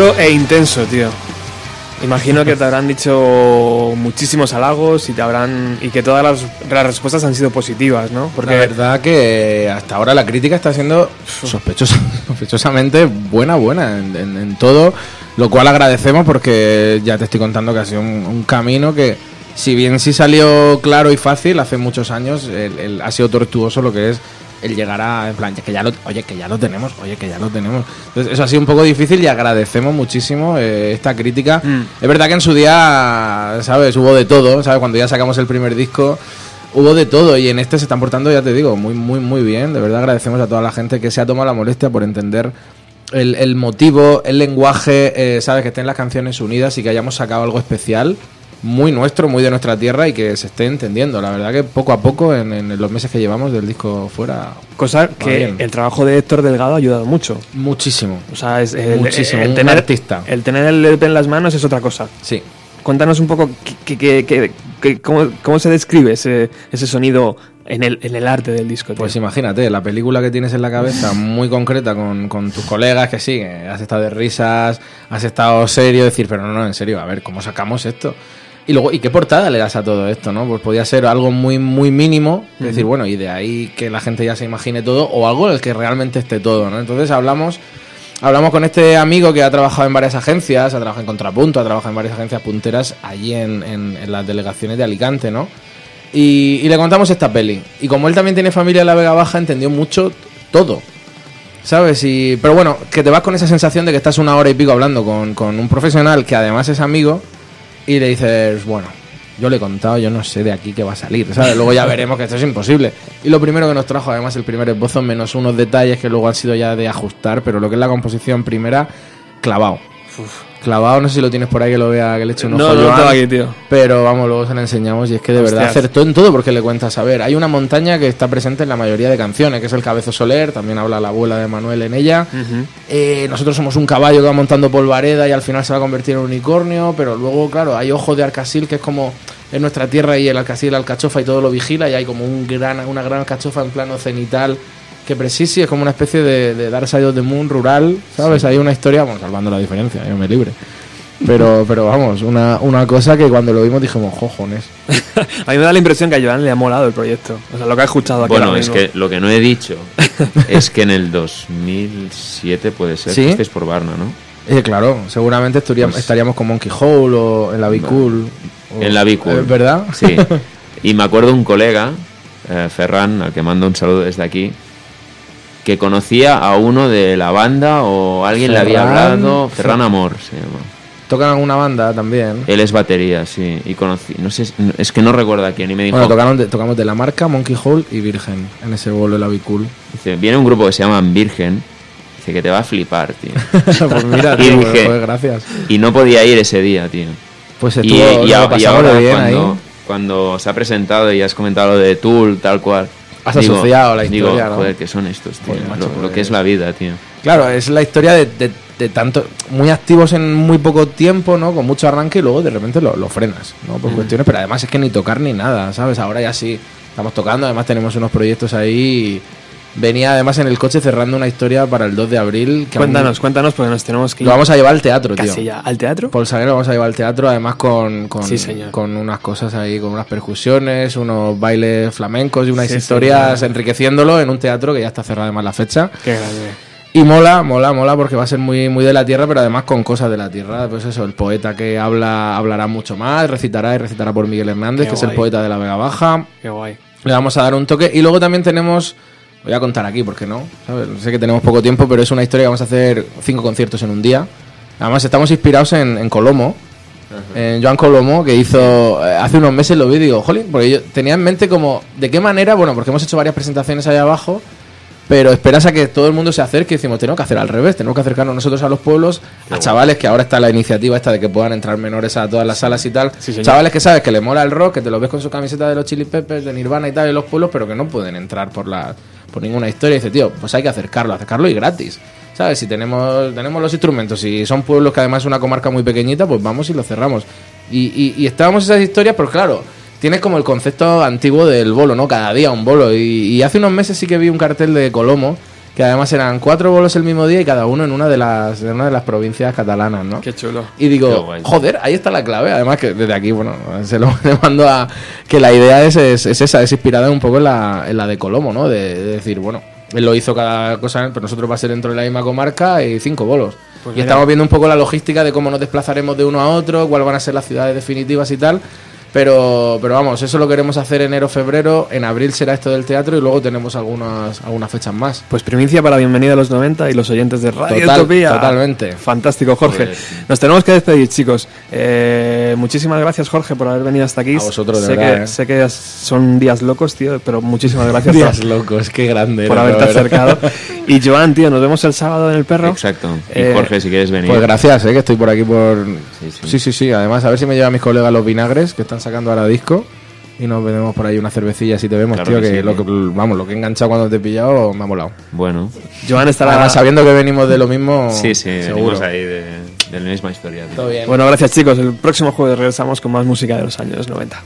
Puro e intenso, tío. Imagino que te habrán dicho muchísimos halagos y te habrán y que todas las, las respuestas han sido positivas, ¿no? Porque la verdad que hasta ahora la crítica está siendo sospechosa, sospechosamente buena, buena en, todo, lo cual agradecemos porque ya te estoy contando que ha sido un, camino que, si bien sí salió claro y fácil hace muchos años, ha sido tortuoso lo que es el llegar a, en plan, que ya lo, oye, que ya lo tenemos, oye, que ya lo tenemos. Entonces, eso ha sido un poco difícil y agradecemos muchísimo eh, esta crítica. Mm. Es verdad que en su día, ¿sabes? Hubo de todo, ¿sabes? Cuando ya sacamos el primer disco, hubo de todo y en este se están portando, ya te digo, muy, muy, muy bien. De verdad agradecemos a toda la gente que se ha tomado la molestia por entender el, el motivo, el lenguaje, eh, ¿sabes? Que estén las canciones unidas y que hayamos sacado algo especial. Muy nuestro, muy de nuestra tierra y que se esté entendiendo. La verdad que poco a poco, en, en los meses que llevamos del disco fuera, Cosa que bien. el trabajo de Héctor Delgado ha ayudado mucho. muchísimo. O sea, es el, Muchísimo, el tener, artista. El tener el EP en las manos es otra cosa. Sí. Cuéntanos un poco qué- qué- cómo, cómo se describe ese, ese sonido en el, en el arte del disco. tío. Pues imagínate, la película que tienes en la cabeza, muy concreta con, con tus colegas, que sí, que has estado de risas, has estado serio, decir, pero no, no, en serio, a ver, ¿cómo sacamos esto? Y luego, ¿y qué portada le das a todo esto, no? Pues podía ser algo muy, muy mínimo, es decir, bueno, y de ahí que la gente ya se imagine todo, o algo en el que realmente esté todo, ¿no? Entonces hablamos, hablamos con este amigo que ha trabajado en varias agencias, ha trabajado en Contrapunto, ha trabajado en varias agencias punteras allí en, en- en las delegaciones de Alicante, ¿no? Y, y le contamos esta peli. Y como él también tiene familia en la Vega Baja, entendió mucho todo. ¿Sabes? Y, pero bueno, que te vas con esa sensación de que estás una hora y pico hablando con, con un profesional que además es amigo y le dices, bueno, yo le he contado, yo no sé de aquí qué va a salir, ¿sabes? Luego ya veremos que esto es imposible. Y lo primero que nos trajo, además, el primer esbozo, menos unos detalles que luego han sido ya de ajustar, pero lo que es la composición primera, clavado. Clavado, no sé si lo tienes por ahí que lo vea, que le eche un ojo. no, no lo aquí, tío. Pero vamos, luego se la enseñamos y es que de verdad Hostias. acertó en todo porque le cuentas, a ver, hay una montaña que está presente en la mayoría de canciones, que es el Cabezo Soler, también habla la abuela de Manuel en ella. Eh, nosotros somos un caballo que va montando polvareda y al final se va a convertir en unicornio, pero luego, claro, hay Ojo de Arcasil, que es como en nuestra tierra y el Arcasil, alcachofa y todo lo vigila y hay como un gran, una gran alcachofa en plano cenital que precisi, es como una especie de, de Dark Side of the Moon rural, ¿sabes? Hay una historia, bueno, salvando la diferencia, yo me libre. Pero, pero vamos, una, una cosa que cuando lo vimos dijimos, jojones. A mí me da la impresión que a Joan le ha molado el proyecto. O sea, lo que ha escuchado aquí Bueno, es mismo. que lo que no he dicho es que en el 2007 puede ser ¿Sí? que estés por Barna, ¿no? Eh, claro, seguramente estaríamos, Pues- estaríamos con Monkey Hole o en la Be Cool. o- En la Be Cool. Eh, ¿Verdad? Sí. Y me acuerdo un colega, eh, Ferran, al que mando un saludo desde aquí, que conocía a uno de la banda o alguien le había hablado. Ferran Amor se llama. Tocan alguna banda también. Él es batería, sí. Y conocí, no sé, es que no recuerdo a quién. Y me dijo, Bueno, tocaron de- tocamos de la marca Monkey Hole y Virgen en ese bolo de la Be Cool. dice, viene un grupo que se llama Virgen. Dice que te va a flipar, tío. pues mira, Y tío, dije- pues gracias. Y no podía ir ese día, tío. Pues Y, estuvo, y y pasamos ahora bien cuando, ahí. cuando se ha presentado y has comentado lo de Tool, tal cual. Has asociado la digo, historia, ¿no? Joder, ¿qué son estos, tío? Joder, macho, lo, lo pues- que es la vida, tío. Claro, es la historia de, de- de tanto, muy activos en muy poco tiempo, ¿no? Con mucho arranque y luego de repente lo, lo frenas, ¿no? Mm. Por cuestiones, pero además es que ni tocar ni nada, ¿sabes? Ahora ya sí, estamos tocando, además tenemos unos proyectos ahí. Venía además en el coche cerrando una historia para el 2 de abril. Que aún- Cuéntanos, cuéntanos, porque nos tenemos que ir Lo vamos a llevar al teatro, tío. ya. ¿Al teatro? Paul Saguer lo vamos a llevar al teatro, además con, con, Sí, con unas cosas ahí, con unas percusiones, unos bailes flamencos y unas Sí, historias enriqueciéndolo en un teatro que ya está cerrado además la fecha. Qué grande. Y mola, mola, mola porque va a ser muy, muy de la tierra, pero además con cosas de la tierra. Pues eso, el poeta que habla hablará mucho más, recitará y recitará por Miguel Hernández, Qué que es el poeta de la Vega Baja. Qué guay. Le vamos a dar un toque. Y luego también tenemos, voy a contar aquí, porque no, ¿sabes? sé que tenemos poco tiempo, pero es una historia que vamos a hacer cinco conciertos en un día. Además estamos inspirados en, en Colomo, en Joan Colomo, que hizo, eh, hace unos meses lo vi y digo, jolín, porque yo tenía en mente como, ¿de qué manera? Bueno, porque hemos hecho varias presentaciones ahí abajo, pero esperas a que todo el mundo se acerque y decimos, tenemos que hacer al revés, tenemos que acercarnos nosotros a los pueblos, a chavales, que ahora está la iniciativa esta de que puedan entrar menores a todas las salas y tal, Sí, chavales que sabes que le mola el rock, que te los ves con su camiseta de los Chili Peppers, de Nirvana y tal, en los pueblos, pero que no pueden entrar por la por ninguna historia. Y dice, tío, pues hay que acercarlo, acercarlo y gratis. ¿Sabes? Si tenemos, tenemos los instrumentos, si son pueblos que además es una comarca muy pequeñita, pues vamos y lo cerramos. Y, y, y estábamos esas historias, pero claro, tienes como el concepto antiguo del bolo, ¿no? Cada día un bolo. Y, y hace unos meses sí que vi un cartel de Colomo, que además eran cuatro bolos el mismo día y cada uno en una de las, en una de las provincias catalanas, ¿no? Qué chulo. Y digo, joder, ahí está la clave. Además que desde aquí, bueno, se lo mando a... Que la idea es, es, es esa, es inspirada un poco en la, en la de Colomo, ¿no? De, de decir, bueno, él lo hizo cada cosa, pero nosotros va a ser dentro de la misma comarca y cinco bolos. Pues y mira. estamos viendo un poco la logística de cómo nos desplazaremos de uno a otro, cuáles van a ser las ciudades definitivas y tal. Pero, pero vamos, eso lo queremos hacer enero, febrero. En abril será esto del teatro y luego tenemos algunas, algunas fechas más. Pues primicia para Bienvenida a los 90 y los oyentes de Radio Total, Utopía. totalmente. Fantástico, Jorge. Joder. Nos tenemos que despedir, chicos. Eh, muchísimas gracias, Jorge, por haber venido hasta aquí. A vosotros, de sé verdad, que, eh. sé que son días locos, tío, pero muchísimas gracias Días por, locos, qué grande. por haberte acercado. Y Joan, tío, nos vemos el sábado en el perro. Exacto. Y Eh, Jorge, si quieres venir. Pues gracias, eh, que estoy por aquí por... Sí, sí. Sí, sí, sí. Además, a ver si me llevan mis colegas los vinagres, que están sacando ahora disco. Y nos vendemos por ahí una cervecilla si te vemos, Claro tío. que Que, sí, lo que, vamos, lo que he enganchado cuando te he pillado me ha molado. Bueno, Joan estará. Además, sabiendo que venimos de lo mismo. sí, sí, seguro. ahí de, de la misma historia. tío. Todo bien. Bueno, gracias, chicos. El próximo jueves regresamos con más música de los años 90.